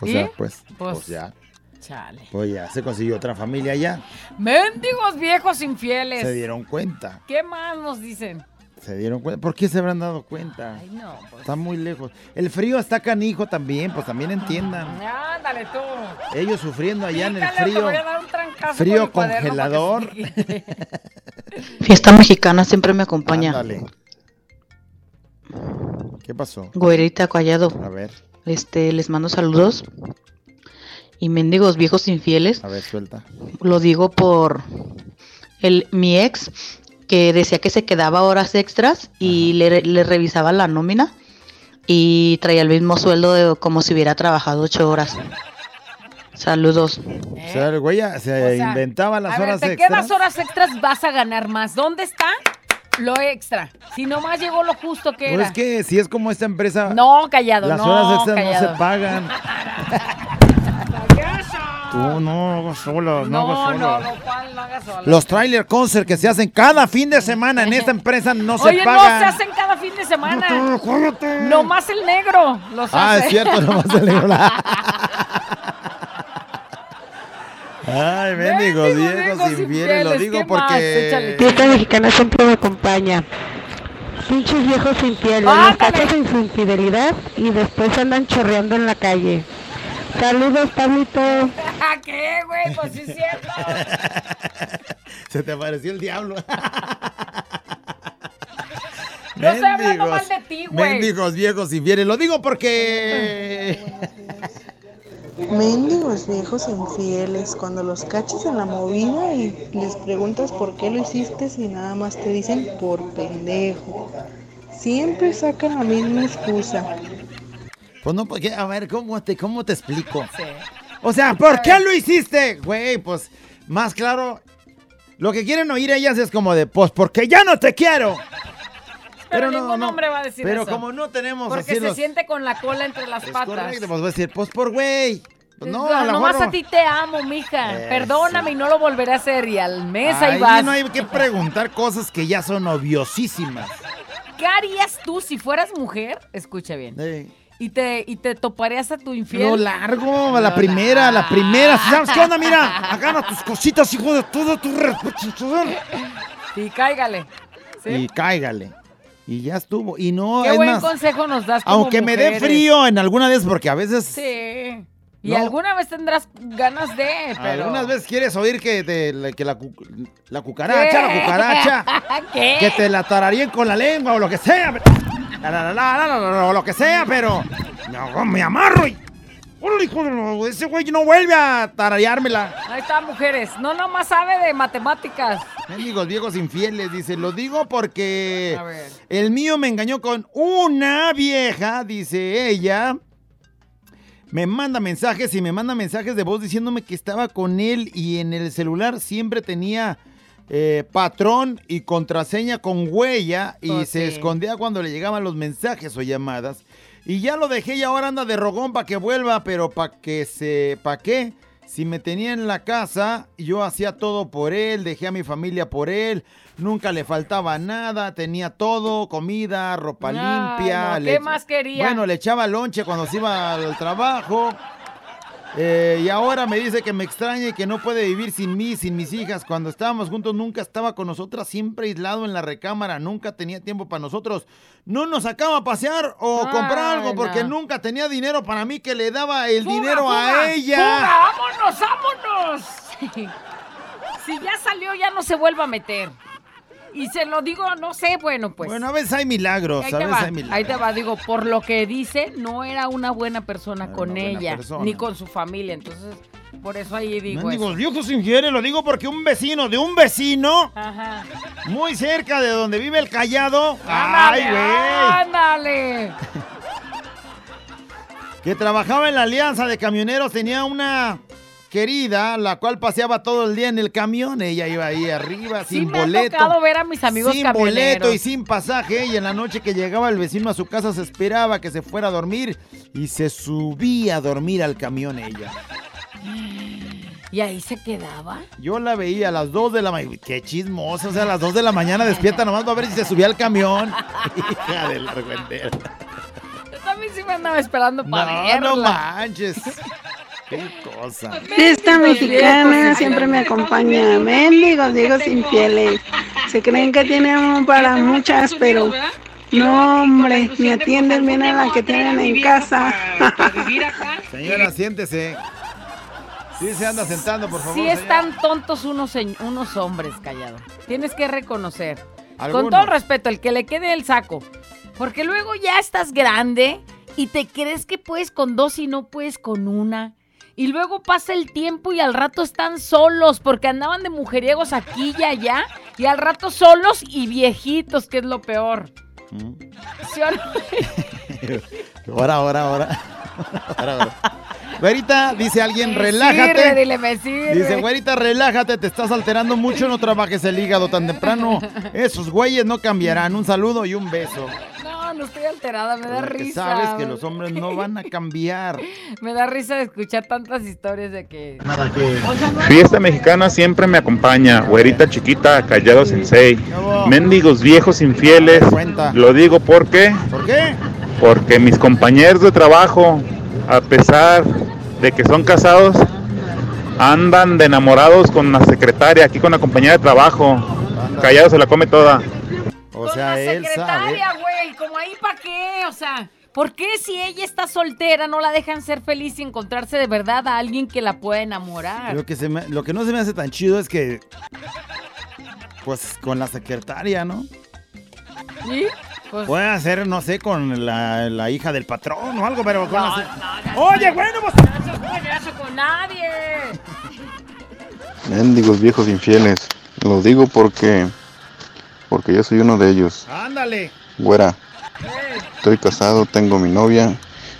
O ¿Y? sea, pues, Pues, pues ya, Chale. pues ya se consiguió otra familia allá. Mendigos viejos infieles. Se dieron cuenta, ¿Qué más nos dicen? Se dieron cuenta. ¿Por qué se habrán dado cuenta? Ay, no, pues. Está muy lejos. El frío está canijo también, pues también entiendan. Ándale tú. Ellos sufriendo allá en el frío. voy a dar un trancazo Frío con congelador. [laughs] Fiesta mexicana siempre me acompaña. Ándale. ¿Qué pasó? Güerita Callado. A ver, Este, les mando saludos. Y mendigos viejos infieles. a ver, suelta. Lo digo por el mi ex que decía que se quedaba horas extras y le, le revisaba la nómina y traía el mismo sueldo de como si hubiera trabajado ocho horas. Saludos. O sea, el güey se O sea, inventaba las a ver, horas te extras. quedas horas extras, vas a ganar más. ¿Dónde está lo extra? Si nomás llegó lo justo que No era. es que si es como esta empresa, No, callado, las no, horas extras no callado. se pagan. [laughs] Tú no hagas no, No, hagas no. Los trailer concert que se hacen cada fin de semana en esta empresa no se Oye, no pagan. se hacen cada fin de semana. Nomás el negro los Ah, hace. es cierto, [laughs] nomás el negro. Ay, mendigos viejos viejos infieles, lo digo porque... Dieta mexicana siempre me acompaña. Pinches viejos infieles, los Ándale. cachas en su infidelidad y después andan chorreando en la calle. Saludos, Pablito. [laughs] ¿A qué, güey? Pues sí es cierto. [laughs] Se te apareció el diablo. [laughs] No estoy hablando mal de ti, güey. Mendigos viejos infieles, lo digo porque... Mendigos viejos infieles, cuando los cachas en la movida y les preguntas por qué lo hiciste y nada más te dicen por pendejo. Siempre sacan la misma excusa. Pues no, porque, a ver, ¿cómo te, cómo te explico? [laughs] O sea, ¿por qué lo hiciste? Güey, pues, más claro, lo que quieren oír ellas es como de, pues, porque ya no te quiero. Pero, no, ningún no. hombre va a decir Pero eso. como no tenemos Porque se los- siente con la cola entre las patas. Correcto, pues voy a decir, pues por güey. Pues no, lo nomás a ti te amo, mija. Eso. Perdóname y no lo volveré a hacer. Y al mes ahí Ahí vas. no hay que preguntar cosas que ya son obviosísimas. ¿Qué harías tú si fueras mujer? Escucha bien. Y te, y te toparías a tu infiel. Lo largo, a la primera, a la primera. ¿Sabes qué onda? Mira, agarra tus cositas, hijo de todo tu respeto. Y cáigale. ¿sí? Y cáigale. Y ya estuvo. Y no, Qué es buen más, consejo nos das como aunque me dé mujeres. frío en alguna vez, porque a veces, Sí. Y No. alguna vez tendrás ganas de, pero... algunas veces quieres oír que, te- la- que la, cu- la cucaracha, la cucaracha, [laughs] ¿Qué? que te la tararíen con la lengua o lo que sea. La, la, la, la, la, la, o lo que sea, pero no, me amarro y... ¡Órale, hijo de la- Ese güey no vuelve a tarareármela. Ahí está, mujeres. No nomás sabe de matemáticas. Mendigos viejos infieles, dice, lo digo porque A ver. el mío me engañó con una vieja, dice ella. Me manda mensajes y me manda mensajes de voz diciéndome que estaba con él y en el celular siempre tenía eh, patrón y contraseña con huella y se sí. escondía cuando le llegaban los mensajes o llamadas. Y ya lo dejé y ahora anda de rogón para que vuelva, pero para que se... ¿Para qué? Si me tenía en la casa, yo hacía todo por él, dejé a mi familia por él, nunca le faltaba nada, tenía todo, comida, ropa limpia. no, le ¿qué echa- más quería? Bueno, le echaba lonche cuando se iba al trabajo. Eh, y ahora me dice que me extraña y que no puede vivir sin mí, sin mis hijas. Cuando estábamos juntos nunca estaba con nosotras, siempre aislado en la recámara, nunca tenía tiempo para nosotros. No nos sacaba a pasear o Ay, comprar algo porque no. nunca tenía dinero para mí que le daba el ¡Fuga, dinero fuga, a ella. ¡Fuga! ¡Vámonos, vámonos! si ya salió, ya no se vuelva a meter. Y se lo digo, no sé, bueno, pues. Bueno, a veces hay milagros, Ahí a veces va, hay milagros. ahí te va, digo, por lo que dice, no era una buena persona con ella, persona. ni con su familia, entonces, por eso ahí digo Mendigos eso. viejos infieles, lo digo porque un vecino de un vecino, Ajá. muy cerca de donde vive el callado, ay, güey, ¡Ándale! que trabajaba en la alianza de camioneros, tenía una querida, la cual paseaba todo el día en el camión, ella iba ahí arriba, Sí sin me boleto. ha tocado ver a mis amigos sin camioneros. boleto y sin pasaje, y en la noche que llegaba el vecino a su casa se esperaba que se fuera a dormir y se subía a dormir al camión ella. ¿Y ahí se quedaba? Yo la veía a las 2 de la mañana. Qué chismosa, o sea, a las 2 de la mañana despierta nomás para ver si se subía al camión. [laughs] Hija de la. Yo también sí me andaba esperando para No, verla. no manches. Qué cosa. Esta mexicana siempre me acompaña. Mendigos, viejos infieles. Se creen que tienen para muchas, pero no, hombre, ni atienden bien a la que tienen en casa. Señora, siéntese. Sí, se anda sentando, por favor. Sí señora. están tontos unos, unos hombres, callado. Tienes que reconocer. Con todo el respeto, el que le quede el saco. Porque luego ya estás grande y te crees que puedes con dos y no puedes con una. Y luego pasa el tiempo y al rato están solos porque andaban de mujeriegos aquí y allá. Y al rato solos y viejitos, que es lo peor. Mm. ¿Sí o no? [laughs] Ahora, ahora, ahora. Ahora, ahora. Güerita, dice alguien, Me relájate. sirve, dile, me sirve. Dice, güerita, relájate, te estás alterando mucho, no trabajes el hígado tan temprano. Esos güeyes no cambiarán. Un saludo y un beso. No, estoy alterada, me da Porque risa. sabes que los hombres no van a cambiar. [laughs] Me da risa de escuchar tantas historias de que. Fiesta mexicana siempre me acompaña, güerita chiquita, callado sensei, mendigos viejos infieles. Lo digo porque, ¿Por qué? porque mis compañeros de trabajo, a pesar de que son casados, andan de enamorados con la secretaria, aquí con la compañera de trabajo. Callado se la come toda. O sea, él sabe. Secretaria, güey, como ahí para qué, o sea. ¿Por qué si ella está soltera no la dejan ser feliz y encontrarse de verdad a alguien que la pueda enamorar? Lo que, se me- lo que no se me hace tan chido es que. Pues con la secretaria, ¿no? ¿Sí? Pues, Puede ser, no sé, con la, la hija del patrón o algo, pero con no, la no, no, Oye, no, bueno, pues. No con nadie. Mendigos viejos infieles. Lo digo porque. Porque yo soy uno de ellos. Ándale. Güera. Estoy casado, tengo mi novia.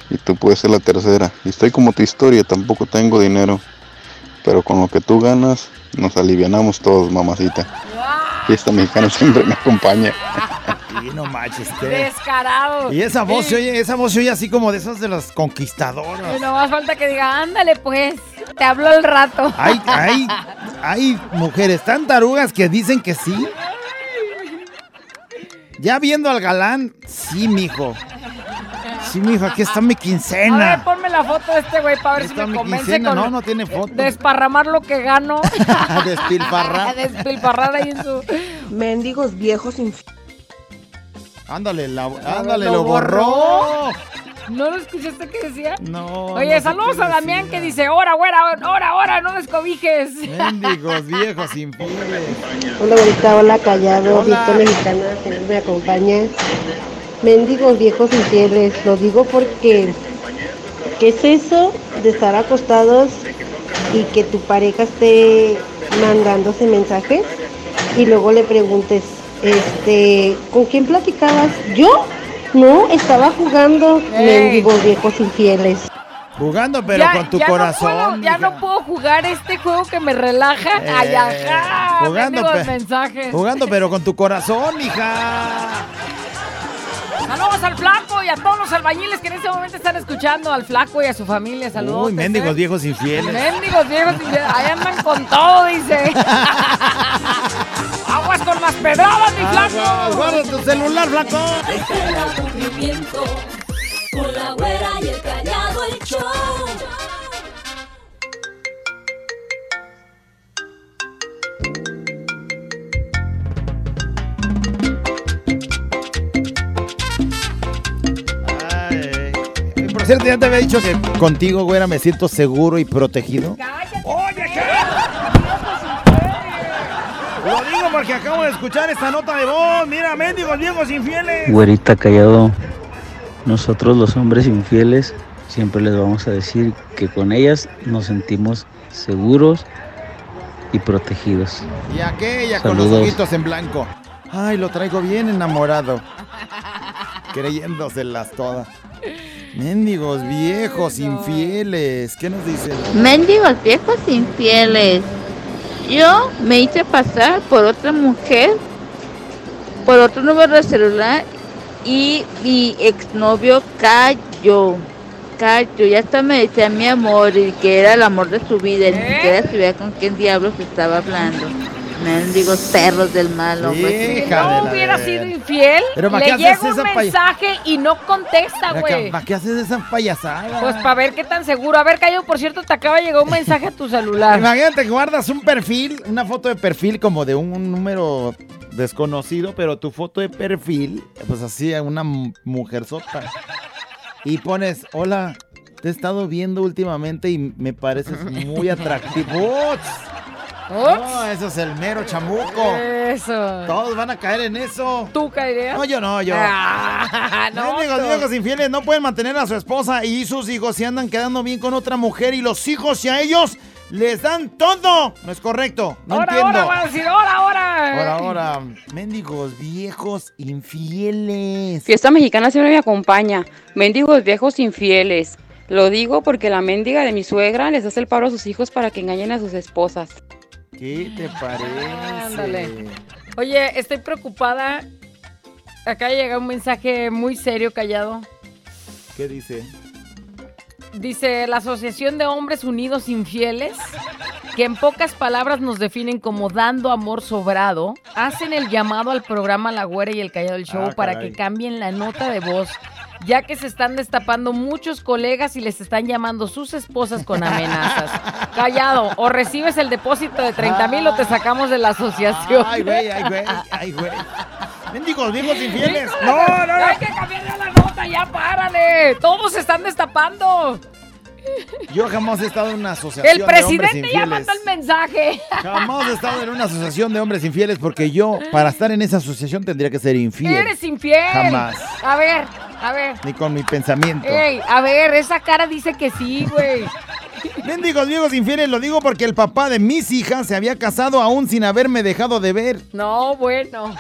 Y tú puedes ser la tercera. Y estoy como tu historia, tampoco tengo dinero. Pero con lo que tú ganas, nos alivianamos todos, mamacita. Fiesta mexicana siempre me acompaña. Y no manches, ¿qué? Descarado. Y esa voz se oye, esa voz se oye así como de esas de las conquistadoras. Y no más falta que diga, ándale pues, te hablo al rato. Hay, hay, hay mujeres tan tarugas que dicen que sí. Ya viendo al galán, sí, mijo. Sí, mijo, aquí está mi A ver, quincena. ponme la foto de este güey para ver Aquí si está me mi convence quincena. con No, no tiene foto. desparramar lo que gano. [laughs] Despilfarrar. [laughs] Despilfarrar ahí en su... Mendigos viejos infieles. Ándale, la- ándale, ver, lo borró. ¿No lo escuchaste que decía? No. Oye, no saludos a Damián que dice, ora, güera, ora, ora, no descobijes. Mendigos viejos infieles. Hola, bonita, hola, callado, fiesta mexicana, que me acompaña. Mendigos viejos infieles, lo digo porque, ¿qué es eso de estar acostados y que tu pareja esté mandándose mensajes y luego le preguntes, este, ¿con quién platicabas? ¿Yo? No, estaba jugando. Mendigos viejos infieles. Jugando, pero Ya- con tu ya no corazón. puedo- ya no puedo jugar este juego que me relaja. Ay, ajá. Eh, jugando, mendigos pe- mensajes. Jugando, pero con tu corazón, hija. Saludos al flaco y a todos los albañiles que en este momento están escuchando. Al flaco y a su familia. Saludos. Uy, mendigos viejos infieles. Mendigos viejos, infieles. ahí andan con todo, dice. [laughs] Las pedradas, mi flaco. Guarda tu celular, flaco. Con la güera y el callado el show. Por cierto, ya te había dicho que contigo, güera, me siento seguro y protegido ¿qué? Lo digo porque acabo de escuchar esta nota de voz. Mira, mendigos viejos infieles. Güerita callado, nosotros los hombres infieles siempre les vamos a decir que con ellas nos sentimos seguros y protegidos. Y aquella con los ojitos en blanco. Ay, lo traigo bien enamorado. Creyéndoselas todas. Mendigos viejos, infieles. ¿Qué nos dicen? Mendigos viejos infieles. Yo me hice pasar por otra mujer, por otro número de celular y mi exnovio cayó. Cayó, ya hasta me decía mi amor y que era el amor de su vida. y Ni siquiera sabía con quién diablos estaba hablando. Mendigos perros del mal, hombre. Si no hubiera sido infiel, Pero ¿para le llega un paya- mensaje y no contesta, güey. ¿Para qué haces esa payasada? Pues para ver qué tan seguro. A ver, Cayo, por cierto, te acaba de llegar un mensaje a tu celular. Imagínate que guardas un perfil, una foto de perfil como de un número desconocido, pero tu foto de perfil, pues así, una mu- mujer sota. Y pones, hola, te he estado viendo últimamente y me pareces muy atractivo. ¡Ups! No, eso es el mero chamuco. Eso. Todos van a caer en eso. ¿Tú caerías? No, yo no, yo. Ah, no, viejos infieles no pueden mantener a su esposa y sus hijos se andan quedando bien con otra mujer y los hijos y a ellos les dan todo. No es correcto. No ahora, entiendo. ahora, van a decir, ahora, ahora. Ahora, ahora, mendigos viejos infieles. Fiesta mexicana siempre me acompaña. Mendigos viejos infieles. Lo digo porque la mendiga de mi suegra les hace el paro a sus hijos para que engañen a sus esposas. ¿Qué te parece? Ándale. Oye, estoy preocupada. acá llega un mensaje muy serio, callado. ¿Qué dice? Dice la Asociación de Hombres Unidos Infieles, que en pocas palabras nos definen como dando amor sobrado, hacen el llamado al programa La Güera y el Callado del Show Ah, para que cambien la nota de voz, ya que se están destapando muchos colegas y les están llamando sus esposas con amenazas. Callado, o recibes el depósito de 30 mil o te sacamos de la asociación. Ay, güey, ay, güey, ay, güey. Mendigos viejos infieles. ¡No, No, no, Hay que cambiarle la nota, ya párale. Todos se están destapando. Yo jamás he estado en una asociación El de hombres presidente ya infieles. mandó el mensaje. Jamás he estado en una asociación de hombres infieles porque yo, para estar en esa asociación, tendría que ser infiel. Eres infiel. Jamás. A ver, a ver. Ni con mi pensamiento. Ey, a ver, esa cara dice que sí, güey. Mendigos viejos infieles, lo digo porque el papá de mis hijas se había casado aún sin haberme dejado de ver. No, bueno.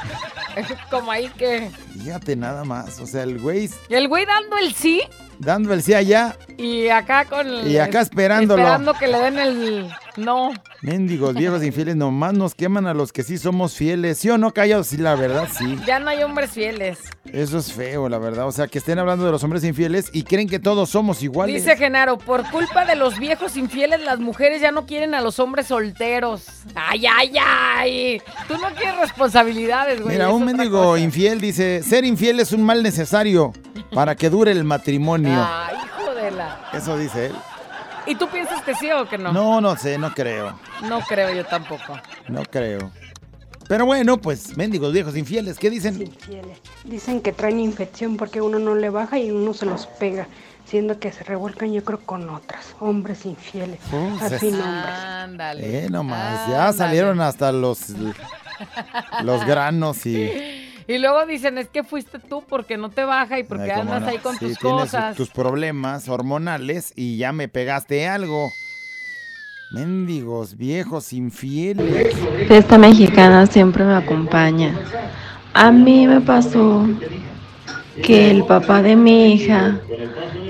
[laughs] Como ahí que. Fíjate nada más. O sea, el güey El güey dando el sí dando el sí allá. y acá con. el- Y acá esperándolo. Esperando que le den el. No. Mendigos viejos infieles, nomás nos queman a los que sí somos fieles. ¿Sí o no, callados? Sí, la verdad, sí. Ya no hay hombres fieles. Eso es feo, la verdad. O sea, que estén hablando de los hombres infieles y creen que todos somos iguales. Dice Genaro, por culpa de los viejos infieles, las mujeres ya no quieren a los hombres solteros. Ay, ay, ay. Tú no quieres responsabilidades, güey. Mira, un mendigo infiel dice, ser infiel es un mal necesario para que dure el matrimonio. Ay, hijo de la. Eso dice él. ¿Y tú piensas que sí o que no? No, no sé, no creo. No creo yo tampoco. No creo. Pero bueno, pues, mendigos viejos infieles, ¿qué dicen? infieles. Dicen que traen infección porque uno no le baja y uno se los pega, siendo que se revuelcan yo creo con otras, hombres infieles, Pues, al es- fin hombres. Ándale. Eh, nomás, ya salieron hasta los, los granos y... [laughs] Y luego dicen, es que fuiste tú porque no te baja y porque Ay, andas no. ahí con Sí, tus tienes cosas. tus problemas hormonales y ya me pegaste algo. Mendigos viejos infieles. Esta mexicana siempre me acompaña. A mí me pasó que el papá de mi hija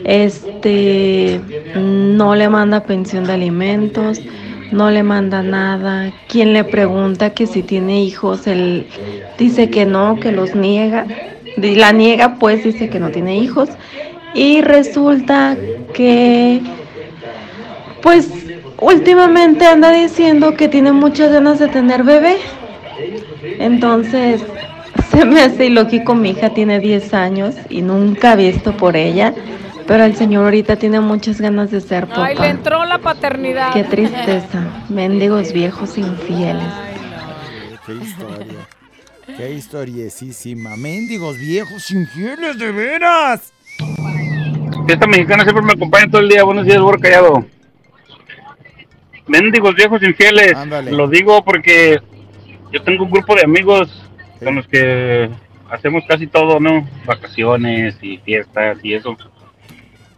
este no le manda pensión de alimentos, no le manda nada. Quien le pregunta que si tiene hijos, él dice que no, que los niega. La niega, pues dice que no tiene hijos. Y resulta que pues últimamente anda diciendo que tiene muchas ganas de tener bebé. Entonces, [laughs] se me hace ilógico, mi hija tiene 10 años y nunca ha visto por ella, pero el señor ahorita tiene muchas ganas de ser Ay, le papá. entró la paternidad. Qué tristeza, mendigos viejos infieles. Qué historia. Qué historiesísima. Mendigos viejos infieles, de veras. Esta mexicana siempre me acompaña todo el día. Buenos días, Borja Callado. Mendigos viejos infieles. Lo digo porque yo tengo un grupo de amigos con los que hacemos casi todo, ¿no? Vacaciones y fiestas y eso.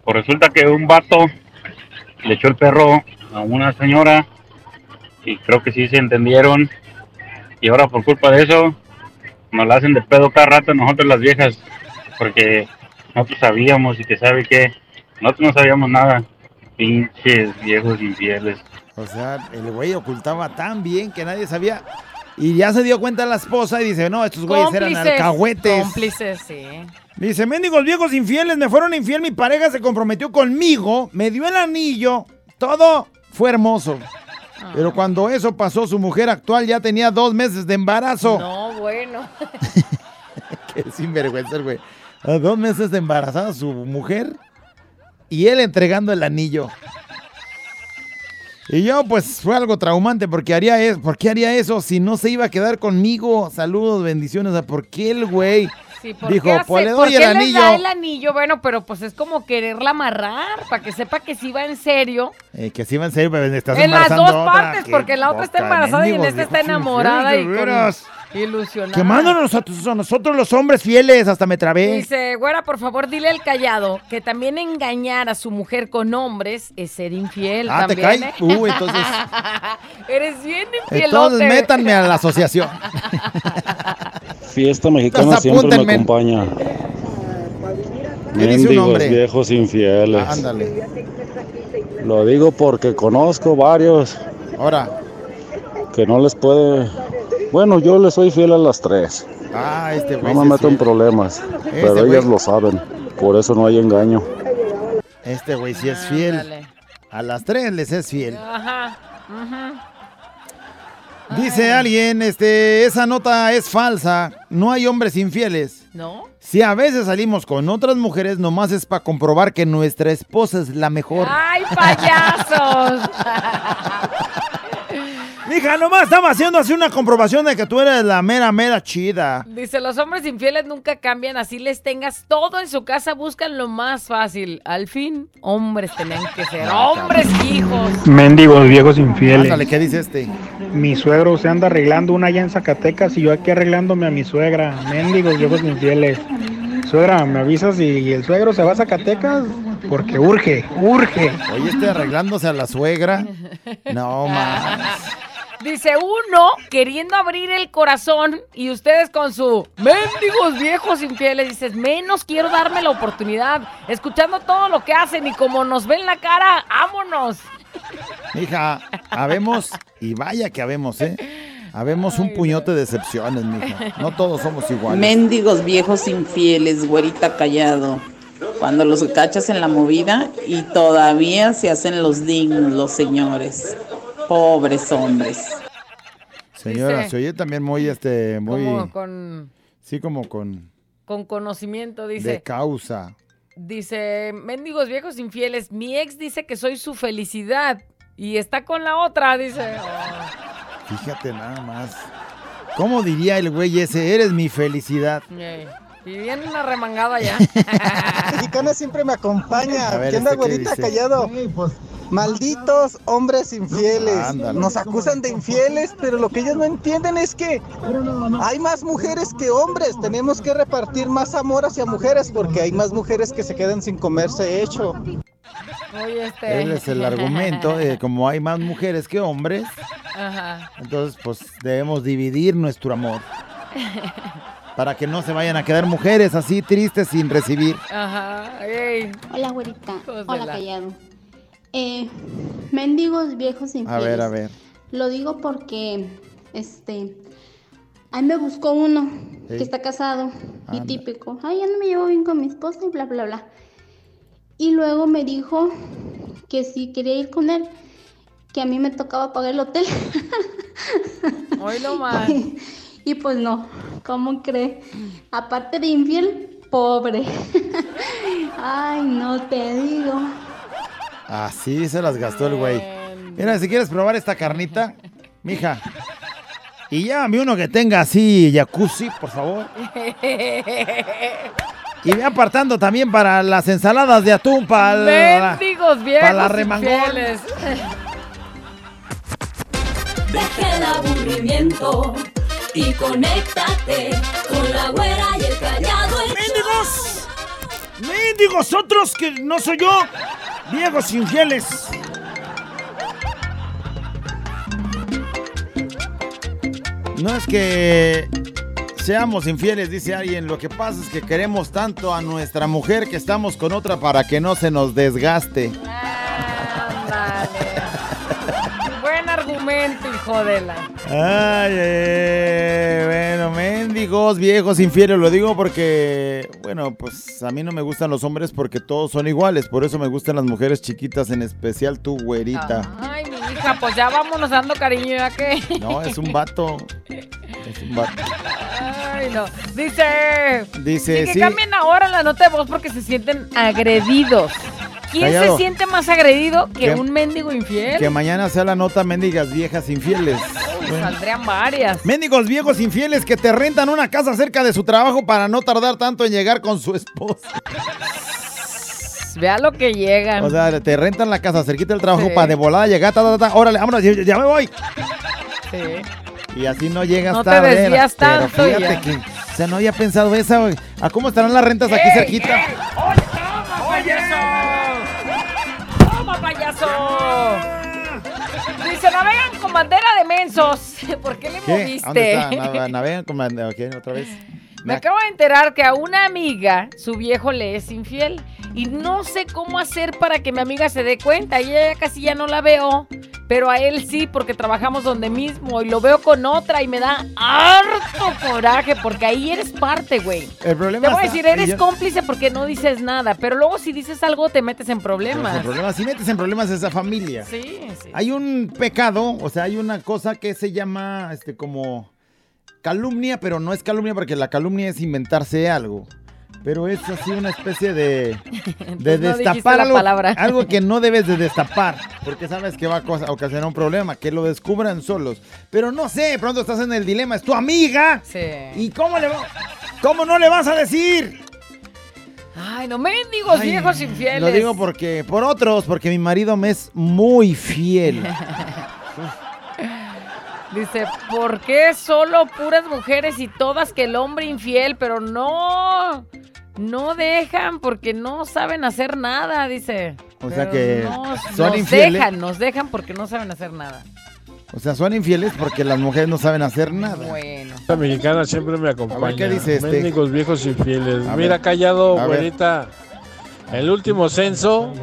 Pues resulta que un vato le echó el perro a una señora y creo que sí se entendieron. Y ahora por culpa de eso nos la hacen de pedo cada rato nosotros las viejas. Porque nosotros sabíamos y que sabe que nosotros no sabíamos nada. Pinches viejos infieles. O sea, el güey ocultaba tan bien que nadie sabía. Y ya se dio cuenta la esposa y dice, no, estos güeyes eran Cómplices, alcahuetes. Cómplices, sí. Dice, mendigos viejos infieles, me fueron infiel, mi pareja se comprometió conmigo, me dio el anillo, todo fue hermoso. Ah. Pero cuando eso pasó, su mujer actual ya tenía dos meses de embarazo. No, bueno. [laughs] Qué sinvergüenza güey. A dos meses de embarazada su mujer y él entregando el anillo. Y yo, pues, fue algo traumante porque haría eso, ¿por qué haría eso si no se iba a quedar conmigo? Saludos, bendiciones. ¿Por qué el güey Sí, ¿por dijo, qué hace- pues le por doy qué el anillo? da el anillo? Bueno, pero pues es como quererla amarrar para que sepa que sí va en serio. Eh, que sí va en serio, pero estás en las dos otra. partes, porque la otra está embarazada y en esta está enamorada y ilusionada. Quemándonos a, tus- a nosotros los hombres fieles, hasta me trabé. Dice, güera, por favor, dile al callado que también engañar a su mujer con hombres es ser infiel. Ah, ¿te también, cae? ¿eh? Uh, entonces- [laughs] Eres bien infielote. Entonces métanme a la asociación. [laughs] Fiesta mexicana siempre me apúntenme. acompaña. ¿Qué dice un Mendigos hombre? viejos infieles. Ándale. Lo digo porque conozco varios Ahora. que no les puede Bueno, yo le soy fiel a las tres. Ah, este güey. No sí me es meto en fiel. problemas, Este pero güey. ellas lo saben. Por eso no hay engaño. Este güey sí es fiel. Ándale. A las tres les es fiel. Ajá. ajá. Dice alguien, este, esa nota es falsa. No hay hombres infieles. ¿No? Si a veces salimos con otras mujeres, nomás es para comprobar que nuestra esposa es la mejor. ¡Ay, payasos! [laughs] Mija, nomás estamos haciendo así una comprobación de que tú eres la mera, mera chida. Dice, los hombres infieles nunca cambian, así les tengas todo en su casa, buscan lo más fácil. Al fin, hombres tenían que ser, hombres hijos. Mendigos viejos infieles. ¿qué dice este? Mi suegro se anda arreglando una allá en Zacatecas y yo aquí arreglándome a mi suegra. Mendigos viejos infieles. Suegra, ¿me avisas si el suegro se va a Zacatecas? Porque urge, urge. Oye, este arreglándose a la suegra. No, [laughs] más. Dice uno queriendo abrir el corazón y ustedes con su mendigos viejos infieles. Dices, menos quiero darme la oportunidad. Escuchando todo lo que hacen y como nos ven la cara, vámonos. Mija, habemos, y vaya que habemos, ¿eh? Habemos un puñote de decepciones, mija. No todos somos iguales. Mendigos viejos infieles, güerita callado. Cuando los cachas en la movida y todavía se hacen los dignos los señores. Pobres hombres. Señora, Dice- se oye también muy, este, muy... Como con, Sí, como con... con conocimiento, De dice. causa. Dice, mendigos viejos infieles, mi ex dice que soy su felicidad y está con la otra, dice. Fíjate nada más. ¿Cómo diría el güey ese? Eres mi felicidad. yay. Y viene una remangada ya. [laughs] Mexicana siempre me acompaña. Ver, ¿Qué onda, ¿este callado? Malditos hombres infieles. Ándale. Nos acusan de infieles, pero lo que ellos no entienden es que hay más mujeres que hombres. Tenemos que repartir más amor hacia mujeres porque hay más mujeres que se quedan sin comerse hecho. Oye, este. Ese es el argumento. eh, como hay más mujeres que hombres, Ajá. entonces pues debemos dividir nuestro amor. [laughs] Para que no se vayan a quedar mujeres así tristes sin recibir. Ajá. ey. Hola, güerita. Hola, la- callado. Eh, mendigos viejos A infieles. ver, a ver. Lo digo porque, este, ahí me buscó uno que está casado y típico. Ay, ya no me llevo bien con mi esposa y bla, bla, bla. Y luego me dijo que si quería ir con él, que a mí me tocaba pagar el hotel. Hoy lo más. [laughs] y pues no, ¿cómo cree? Aparte de infiel, pobre. [laughs] Ay, no te digo. Así se las gastó el güey. Mira, si quieres probar esta carnita, mija. Y llámame uno que tenga así jacuzzi, por favor. [laughs] Y ve apartando también para las ensaladas de atún, para la, para la remangón. el aburrimiento y conéctate con la güera y el callado. el ¡Mendigos! ¡Mendigos otros que no soy yo! ¡Viejos infieles! No es que seamos infieles, dice alguien. Lo que pasa es que queremos tanto a nuestra mujer que estamos con otra para que no se nos desgaste. Buen argumento, hijo de la. Ay, eh, bueno, mendigos, viejos, infieles, lo digo porque, bueno, pues a mí no me gustan los hombres porque todos son iguales, por eso me gustan las mujeres chiquitas, en especial tu güerita. Ay, mi hija, pues ya vámonos dando cariño, ¿ya qué? No, es un vato. Es un vato. Ay, no. Dice. Dice, que sí. cambien ahora la nota de voz porque se sienten agredidos. ¿Quién Callado. se siente más agredido que Que- un mendigo infiel? Que mañana sea la nota mendigas viejas infieles. Bueno. Saldrían varias. Mendigos viejos infieles que te rentan una casa cerca de su trabajo para no tardar tanto en llegar con su esposa. Vea lo que llegan. O sea, te rentan la casa cerquita del trabajo Sí. para de volada llegar, ta, ta, ta, órale, vámonos, ya, ya me voy. Sí. Y así no llegas No te tarde. desvías pero tanto y fíjate ya. que, o sea, no había pensado esa, güey. ¿A cómo estarán las rentas aquí ¡Ey, cerquita? ey! ¡Payaso! ¡Toma, Dice, navegan con bandera de mensos. [laughs] ¿Por qué le ¿Qué? ¿Dónde moviste? está? Navegan con bande- ok, otra vez. [laughs] Me acabo de enterar que a una amiga su viejo le es infiel y no sé cómo hacer para que mi amiga se dé cuenta. Y ella casi ya no la veo, pero a él sí porque trabajamos donde mismo y lo veo con otra y me da harto coraje porque ahí eres parte, güey. El problema Te voy a decir, eres yo- cómplice porque no dices nada, pero luego si dices algo te metes en problemas. el problema, si metes en problemas a esa familia. Sí, sí. Hay un pecado, o sea, hay una cosa que se llama, este, como calumnia, pero no es calumnia porque la calumnia es inventarse algo. Pero es así una especie de, [laughs] de no dijiste destapar algo, palabra. [laughs] algo que no debes de destapar, porque sabes que va a ocasionar un problema, que lo descubran solos. Pero no sé, pronto estás en el dilema, es tu amiga. Sí. ¿Y cómo le va- cómo no le vas a decir? Ay, no mendigos Ay, viejos infieles. Lo digo porque por otros, porque mi marido me es muy fiel. [laughs] Dice, ¿por qué solo puras mujeres y todas que el hombre infiel? Pero no, no dejan porque no saben hacer nada, dice. O sea Pero que no, son nos infieles. dejan, nos dejan porque no saben hacer nada. O sea, son infieles porque las mujeres no saben hacer nada. Bueno. La mexicana siempre me acompaña. ¿qué dice este? Médicos viejos infieles. A Mira, ver. callado, güerita. El último censo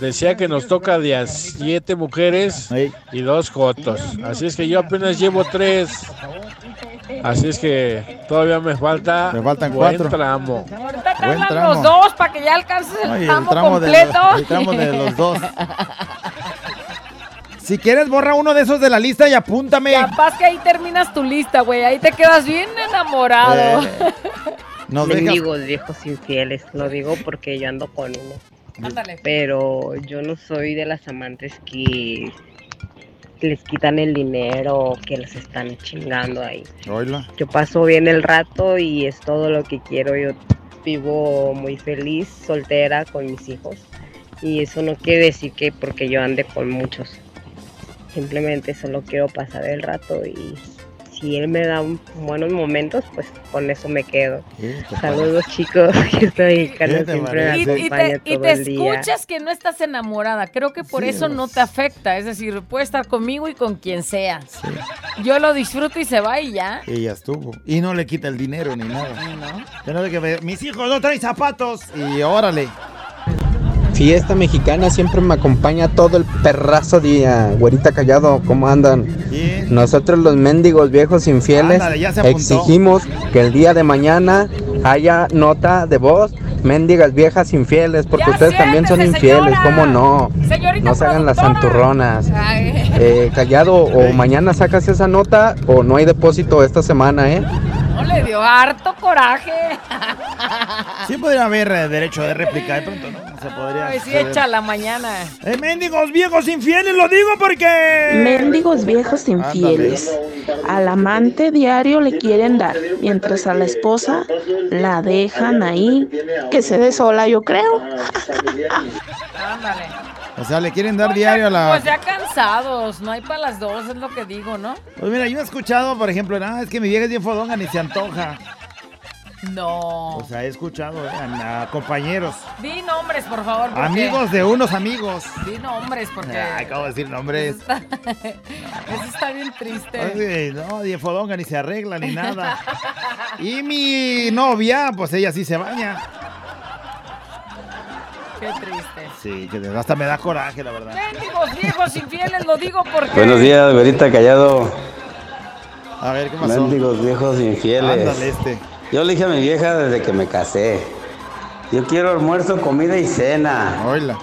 decía que nos toca de a siete mujeres y dos jotos. Así es que yo apenas llevo tres. Así es que todavía me falta Me faltan buen cuatro. tramo. Ahorita te Buen hablan tramo. los dos para que ya alcances el Ay, el tramo, de completo. los- el tramo de los dos. Si quieres, borra uno de esos de la lista y apúntame. Capaz que ahí terminas tu lista, güey. Ahí te quedas bien enamorado. Eh, [laughs] dejas- Mendigos viejos infieles, lo digo porque yo ando con uno. Ándale. Pero yo no soy de las amantes que les quitan el dinero, que les están chingando ahí. Yo paso bien el rato y es todo lo que quiero. Yo vivo muy feliz, soltera, con mis hijos. Y eso no quiere decir que porque yo ande con muchos. Simplemente solo quiero pasar el rato y si él me da un- buenos momentos, pues con eso me quedo. Saludos [laughs] chicos, que esta mexicana ¿Qué te siempre me Y, y te, y te el día. escuchas que no estás enamorada. Creo que por Sí, eso no te afecta. Es decir, puede estar conmigo y con quien sea. Yo lo disfruto y se va y ya. Y ya estuvo. Y no le quita el dinero ni nada. Pero de que mis hijos no traen zapatos. Y órale. Fiesta mexicana siempre me acompaña todo el perrazo día. Güerita callado, ¿cómo andan? Bien. Nosotros los mendigos viejos infieles Ándale, exigimos que el día de mañana haya nota de voz. Mendigas viejas infieles, porque Ya ustedes también son siéntese, infieles, señora. ¿cómo no? Señorita No se hagan las santurronas. Eh, callado, o mañana sacas esa nota o no hay depósito esta semana, ¿eh? No le dio harto coraje. Sí podría haber eh, derecho de réplica. De pronto, ¿no? Se podría. Ay, sí, echa la mañana. Eh, mendigos viejos infieles, lo digo porque. Mendigos viejos infieles. Al amante diario le quieren dar, mientras a la esposa la dejan ahí, que se dé sola, yo creo. Ándale. O sea, le quieren dar diario a la. Pues ya cansados. No hay para las dos, es lo que digo, ¿no? Pues mira, yo he escuchado, por ejemplo, nada, es que mi vieja es bien fodonga, ni se antoja. No. O sea, he escuchado eh, a, a compañeros, Di nombres, por favor. porque- amigos de unos amigos. Di nombres, porque. Ay, acabo de decir nombres. Eso está, [laughs] eso está bien triste. No, ni fodonga, ni se arregla, ni nada. [laughs] Y mi novia, pues ella sí se baña. Qué triste. Sí, que hasta me da coraje, la verdad. Mendigos viejos infieles, lo digo porque. Buenos días, güerita callado. A ver, ¿qué pasó? Mendigos viejos infieles. Ándale, este. Yo le dije a mi vieja desde que me casé. Yo quiero almuerzo, comida y cena. Hola.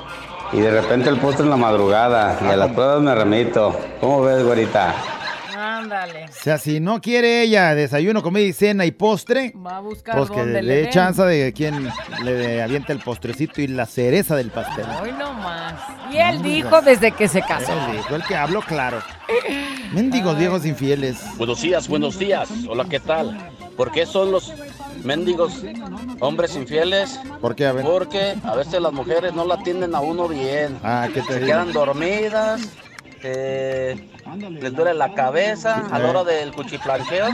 Y de repente el postre en la madrugada. Y a las pruebas me remito. ¿Cómo ves, güerita? Ándale. O sea, si no quiere ella desayuno, comida y cena y postre, Va a buscar pues que le dé chance de quien le avienta el postrecito y la cereza del pastel. Hoy no más. Y él dijo desde que se casó. Él dijo, el que habló claro. Mendigos viejos infieles. Buenos días, buenos días. Hola, ¿qué tal? ¿Por qué son los mendigos hombres infieles? ¿Por qué? A ver. Porque a veces las mujeres no la atienden a uno bien. Ah, ¿qué te Se digo? quedan dormidas, eh, les duele la cabeza a la hora del cuchiplancheo.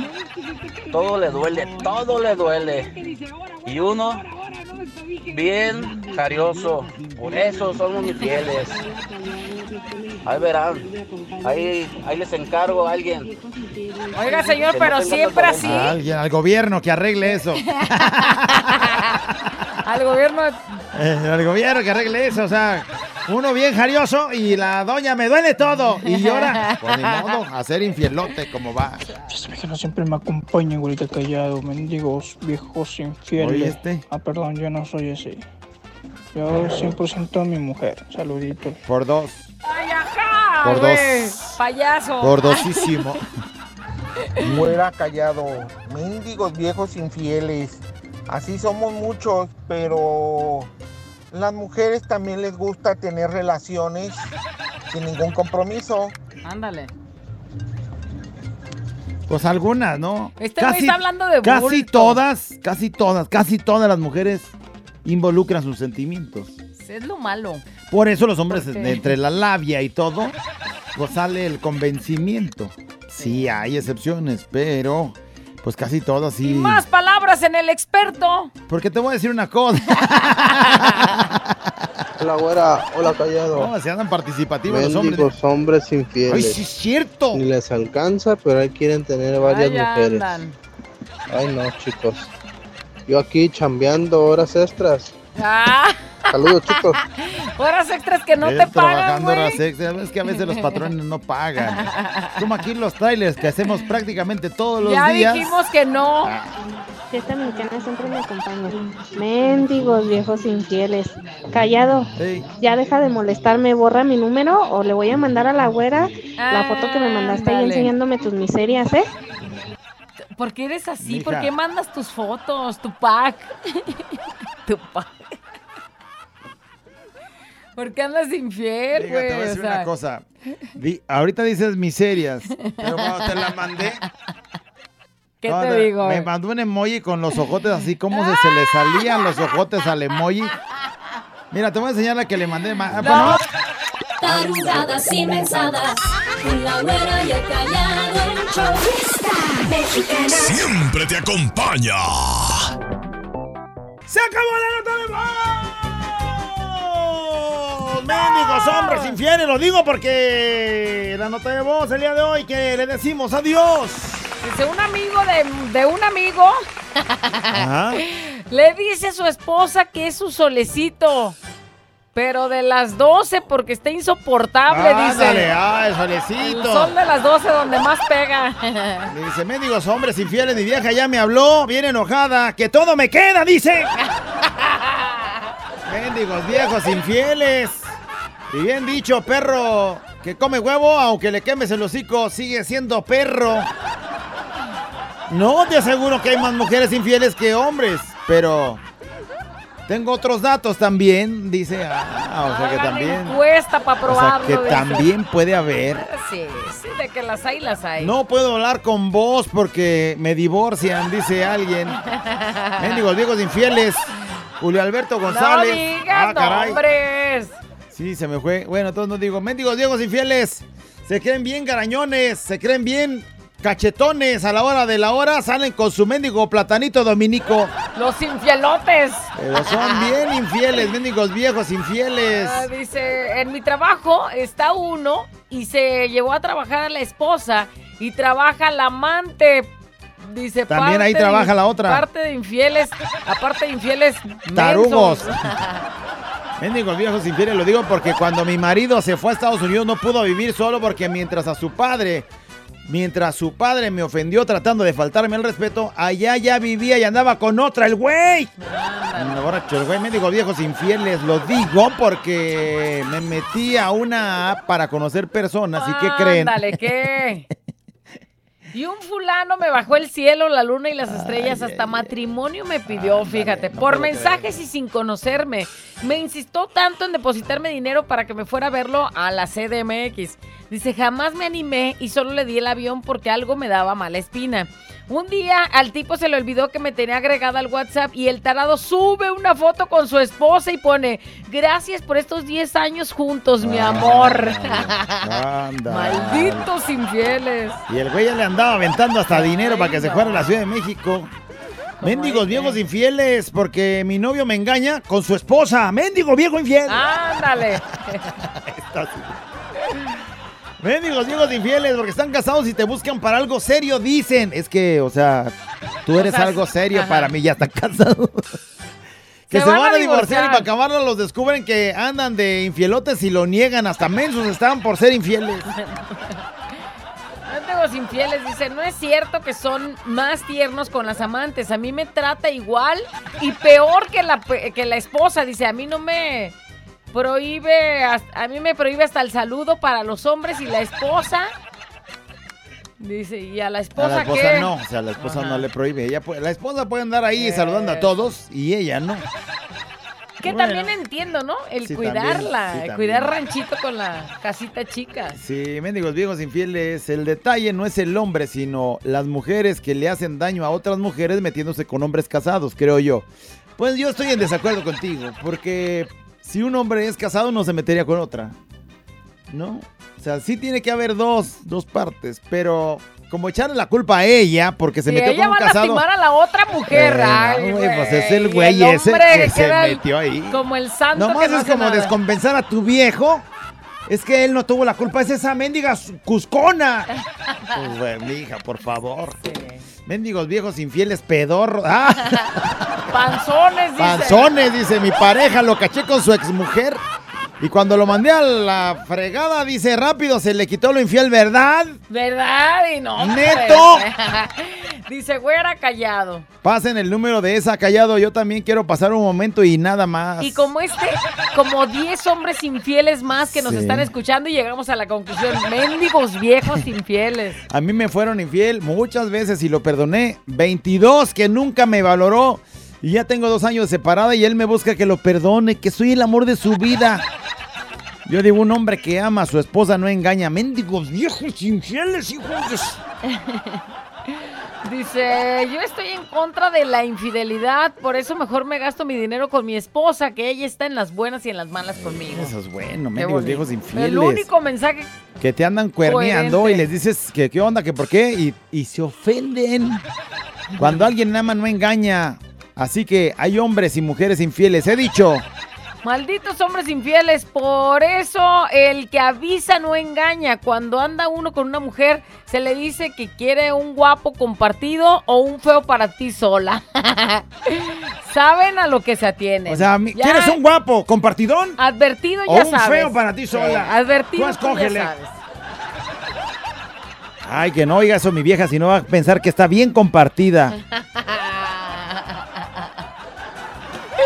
Todo le duele, todo le duele. Y uno bien carioso. Por eso somos infieles. Ahí verán. Ahí, ahí les encargo a alguien. Oiga, señor, Que pero siempre así. A alguien, al gobierno que arregle eso. [laughs] Al gobierno. Eh, al gobierno que arregle eso, o sea, Uno bien jarioso y la doña me duele todo. Y llora. [laughs] Pues ni modo, a ser infielote como va. Que no siempre me acompaña, güerita callado, mendigos viejos infieles. Oye, este. Ah, perdón, yo no soy ese. Yo 100% mi mujer. Saluditos. Por dos. ¡Ay, ajá! Por dos. Payaso. Gordosísimo. [laughs] Muera callado. Mendigos viejos infieles. Así somos muchos, pero las mujeres también les gusta tener relaciones sin ningún compromiso. Ándale. Pues algunas, ¿no? Este güey está hablando de Casi bulto. todas, casi todas, casi todas las mujeres involucran sus sentimientos. Es lo malo. Por eso los hombres, entre la labia y todo, pues sale el convencimiento. Sí, hay excepciones, pero pues casi todas sí. Más palabras en el experto. Porque te voy a decir una cosa. [laughs] Hola, güera. Hola, callado. No, se andan participativos los hombres. Mendigos hombres infieles. Ay, sí es cierto. Ni les alcanza, pero ahí quieren tener varias mujeres. andan. Ay, no, chicos. Yo aquí chambeando horas extras. Ah, Saludos, chicos. horas extras que no Eh, te pagan, trabajando horas extras. Es que a veces los patrones no pagan. Como aquí los trailers que hacemos prácticamente todos los Ya días. dijimos que no. Fiesta mexicana siempre me acompaña. Mendigos viejos infieles. Callado. Ya deja de molestarme. Borra mi número o le voy a mandar a la güera la foto que me mandaste ahí Ándale. enseñándome tus miserias, ¿eh? ¿Por qué eres así? Mija. ¿Por qué mandas tus fotos, tu pack? [laughs] tu pack. ¿Por qué andas infiel, güey? te voy a decir O sea, una cosa. Di- ahorita dices miserias, pero cuando te la mandé. ¿Qué cuando te digo? Me mandó un emoji con los ojotes así como se, se le salían los ojotes al emoji. Mira, te voy a enseñar la que le mandé. ma- ah, bueno, Tarugadas y mensadas, con la güera y el callado, el show Fiesta mexicana. Siempre te acompaña. ¡Se acabó la nota de voz! ¡Mendigos hombres infieles! Lo digo porque la nota de voz el día de hoy que le decimos adiós. Dice un amigo de, de un amigo Ajá. [laughs] le dice a su esposa que es su solecito. Pero de las 12 porque está insoportable, Ándale, dice. ah, el solecito. El sol de las 12 donde más pega. [laughs] Le dice, mendigos hombres infieles, mi vieja ya me habló, bien enojada, que todo me queda, dice. [laughs] mendigos viejos infieles. Y bien dicho, perro, que come huevo, aunque le quemes el hocico, sigue siendo perro. No te aseguro que hay más mujeres infieles que hombres, pero tengo otros datos también, dice. Ah, o sea que también. Encuesta para O sea probarlo. que también puede haber. Sí, sí, de que las hay, las hay. No puedo hablar con vos porque me divorcian, dice alguien. [laughs] Mendigos viejos infieles. Julio Alberto González. No digas ah, caray. nombres. Sí, se me fue. Bueno, entonces no digo. Mendigos viejos infieles. Se creen bien garañones. Se creen bien cachetones. A la hora de la hora salen con su mendigo platanito dominico. Los infielotes. Pero son bien infieles, mendigos viejos infieles. Ah, dice, en mi trabajo está uno y se llevó a trabajar a la esposa y trabaja la amante. Dice, También ahí de- trabaja la otra. Parte de infieles, aparte de infieles. Tarugos. [laughs] Mendigos viejos infieles, lo digo porque cuando mi marido se fue a Estados Unidos no pudo vivir solo porque mientras a su padre, mientras su padre me ofendió tratando de faltarme el respeto, allá ya vivía y andaba con otra el güey. Un borracho, el güey, mendigos viejos infieles, lo digo porque me metí a una app para conocer personas y ¿qué creen? Ándale, ¿qué? [laughs] Y un fulano me bajó el cielo, la luna y las estrellas, hasta matrimonio me pidió, fíjate, por mensajes y sin conocerme. Me insistió tanto en depositarme dinero para que me fuera a verlo a la CDMX. Dice, jamás me animé y solo le di el avión porque algo me daba mala espina. Un día al tipo se le olvidó que me tenía agregada al WhatsApp y el tarado sube una foto con su esposa y pone, gracias por estos 10 años juntos, mi amor. Anda. [laughs] Malditos infieles. Y el güey ya le andaba aventando hasta dinero para que se fuera a la Ciudad de México. Mendigos viejos infieles, porque mi novio me engaña con su esposa. Mendigo viejo infiel. Ándale. [laughs] Mendigos viejos infieles, porque están casados y te buscan para algo serio, dicen. Es que, o sea, tú eres O sea, algo serio ajá. para mí, ya están casados. [laughs] Que Se van van, a divorciar y para acabarlo los descubren que andan de infielotes y lo niegan. Hasta mensos estaban por ser infieles. [laughs] Infieles, dice, no es cierto que son más tiernos con las amantes. A mí me trata igual y peor que la, que la esposa. Dice, a mí no me prohíbe, a mí me prohíbe hasta el saludo para los hombres y la esposa. Dice, ¿y a la A esposa, la esposa qué? no, o sea, la esposa Ajá. no le prohíbe. Ella la esposa puede andar ahí saludando a todos y ella no. [laughs] Que Bueno. también entiendo, ¿no? El Sí, cuidarla, también, sí, cuidar también. ranchito con la casita chica. Sí, mendigos viejos infieles, el detalle no es el hombre, sino las mujeres que le hacen daño a otras mujeres metiéndose con hombres casados, creo yo. Pues yo estoy en desacuerdo contigo, porque si un hombre es casado no se metería con otra. ¿No? O sea, sí tiene que haber dos, dos partes, pero como echarle la culpa a ella porque se Si metió ella con un va a lastimar a la otra mujer. Eh, ay, güey, pues es el güey el ese que se metió ahí. Como el santo Nomás que no es como nada. descompensar a tu viejo. Es que él no tuvo la culpa, es esa mendiga cuscona. Pues, güey, mija, por favor. Mendigos viejos infieles pedorros. ¡Ah! [laughs] Panzones, dice. Panzones, dice mi pareja, lo caché con su exmujer. Y cuando lo mandé a la fregada, dice rápido, se le quitó lo infiel, ¿verdad? ¿Verdad? Y no. ¡Neto! [laughs] dice, güera callado. Pasen el número de esa callado, yo también quiero pasar un momento y nada más. Y como este, como 10 hombres infieles más que nos Sí. están escuchando y llegamos a la conclusión, mendigos viejos infieles. A mí me fueron infiel muchas veces y lo perdoné. 22 que nunca me valoró. Y ya tengo dos años de separada y él me busca que lo perdone, que soy el amor de su vida. Yo digo, un hombre que ama a su esposa no engaña. Mendigos viejos infieles, hijos [laughs] Dice, yo estoy en contra de la infidelidad, por eso mejor me gasto mi dinero con mi esposa, que ella está en las buenas y en las malas conmigo. Eso es bueno, mendigos viejos infieles. El único mensaje Que te andan cuerneando Coherente. y les dices que qué onda, que por qué, y, y se ofenden. Cuando alguien ama no engaña. Así que hay hombres y mujeres infieles. He dicho, Malditos hombres infieles, por eso el que avisa no engaña. Cuando anda uno con una mujer, se le dice que quiere un guapo compartido o un feo para ti sola. [laughs] Saben a lo que se atienen. o sea, Ya ¿quieres un guapo compartidón? Advertido o ya un sabes. feo para ti sola? Sí, advertido Tú ya sabes. Ay, que no oiga eso mi vieja, si no va a pensar que está bien compartida. [laughs]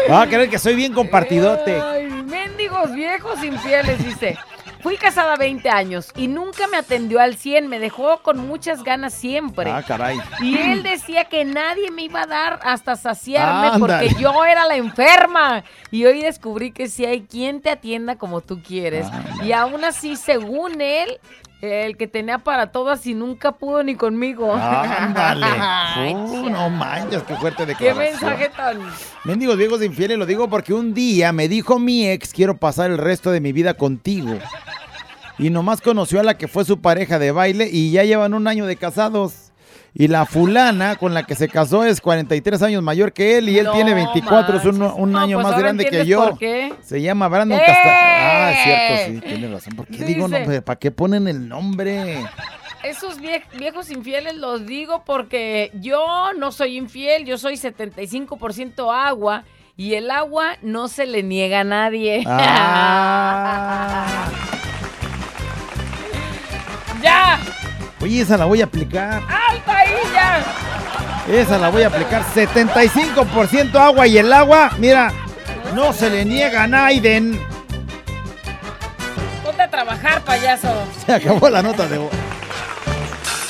Va a creer que soy bien compartidote. Ay, mendigos viejos infieles, dice. Fui casada 20 años y nunca me atendió al 100, me dejó con muchas ganas siempre. Ah, caray. Y él decía que nadie me iba a dar hasta saciarme porque yo era la enferma. Y hoy descubrí que sí hay quien te atienda como tú quieres. Y aún así, según él, el que tenía para todas y nunca pudo ni conmigo. Ándale. [laughs] Uh, no manches, qué fuerte Qué declaración. mensaje tan... Mendigos viejos infieles, lo digo porque un día me dijo mi ex, quiero pasar el resto de mi vida contigo. Y nomás conoció a la que fue su pareja de baile y ya llevan un año de casados. Y la fulana con la que se casó es 43 años mayor que él y él No tiene 24, es un, un No, año pues más grande que yo. Se llama Brandon ¡Eh! Ah, es cierto, sí, tienes razón. ¿Por qué digo nombre? ¿Para qué ponen el nombre? Esos vie- viejos infieles los digo porque yo no soy infiel, yo soy 75% agua y el agua no se le niega a nadie. Ah. [laughs] ¡Ya! Oye, esa la voy a aplicar. ¡Alta ya! Esa la voy a aplicar. 75% agua y el agua, mira, no se le niega a Naiden. Ponte a trabajar, payaso. [laughs] Se acabó la nota de voz.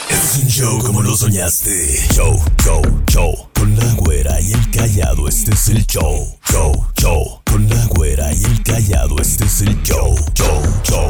Este es un show como lo soñaste. Show, show, show. Con la güera y el callado, este es el show. Show, show. Con la güera y el callado, este es el show. Show, show.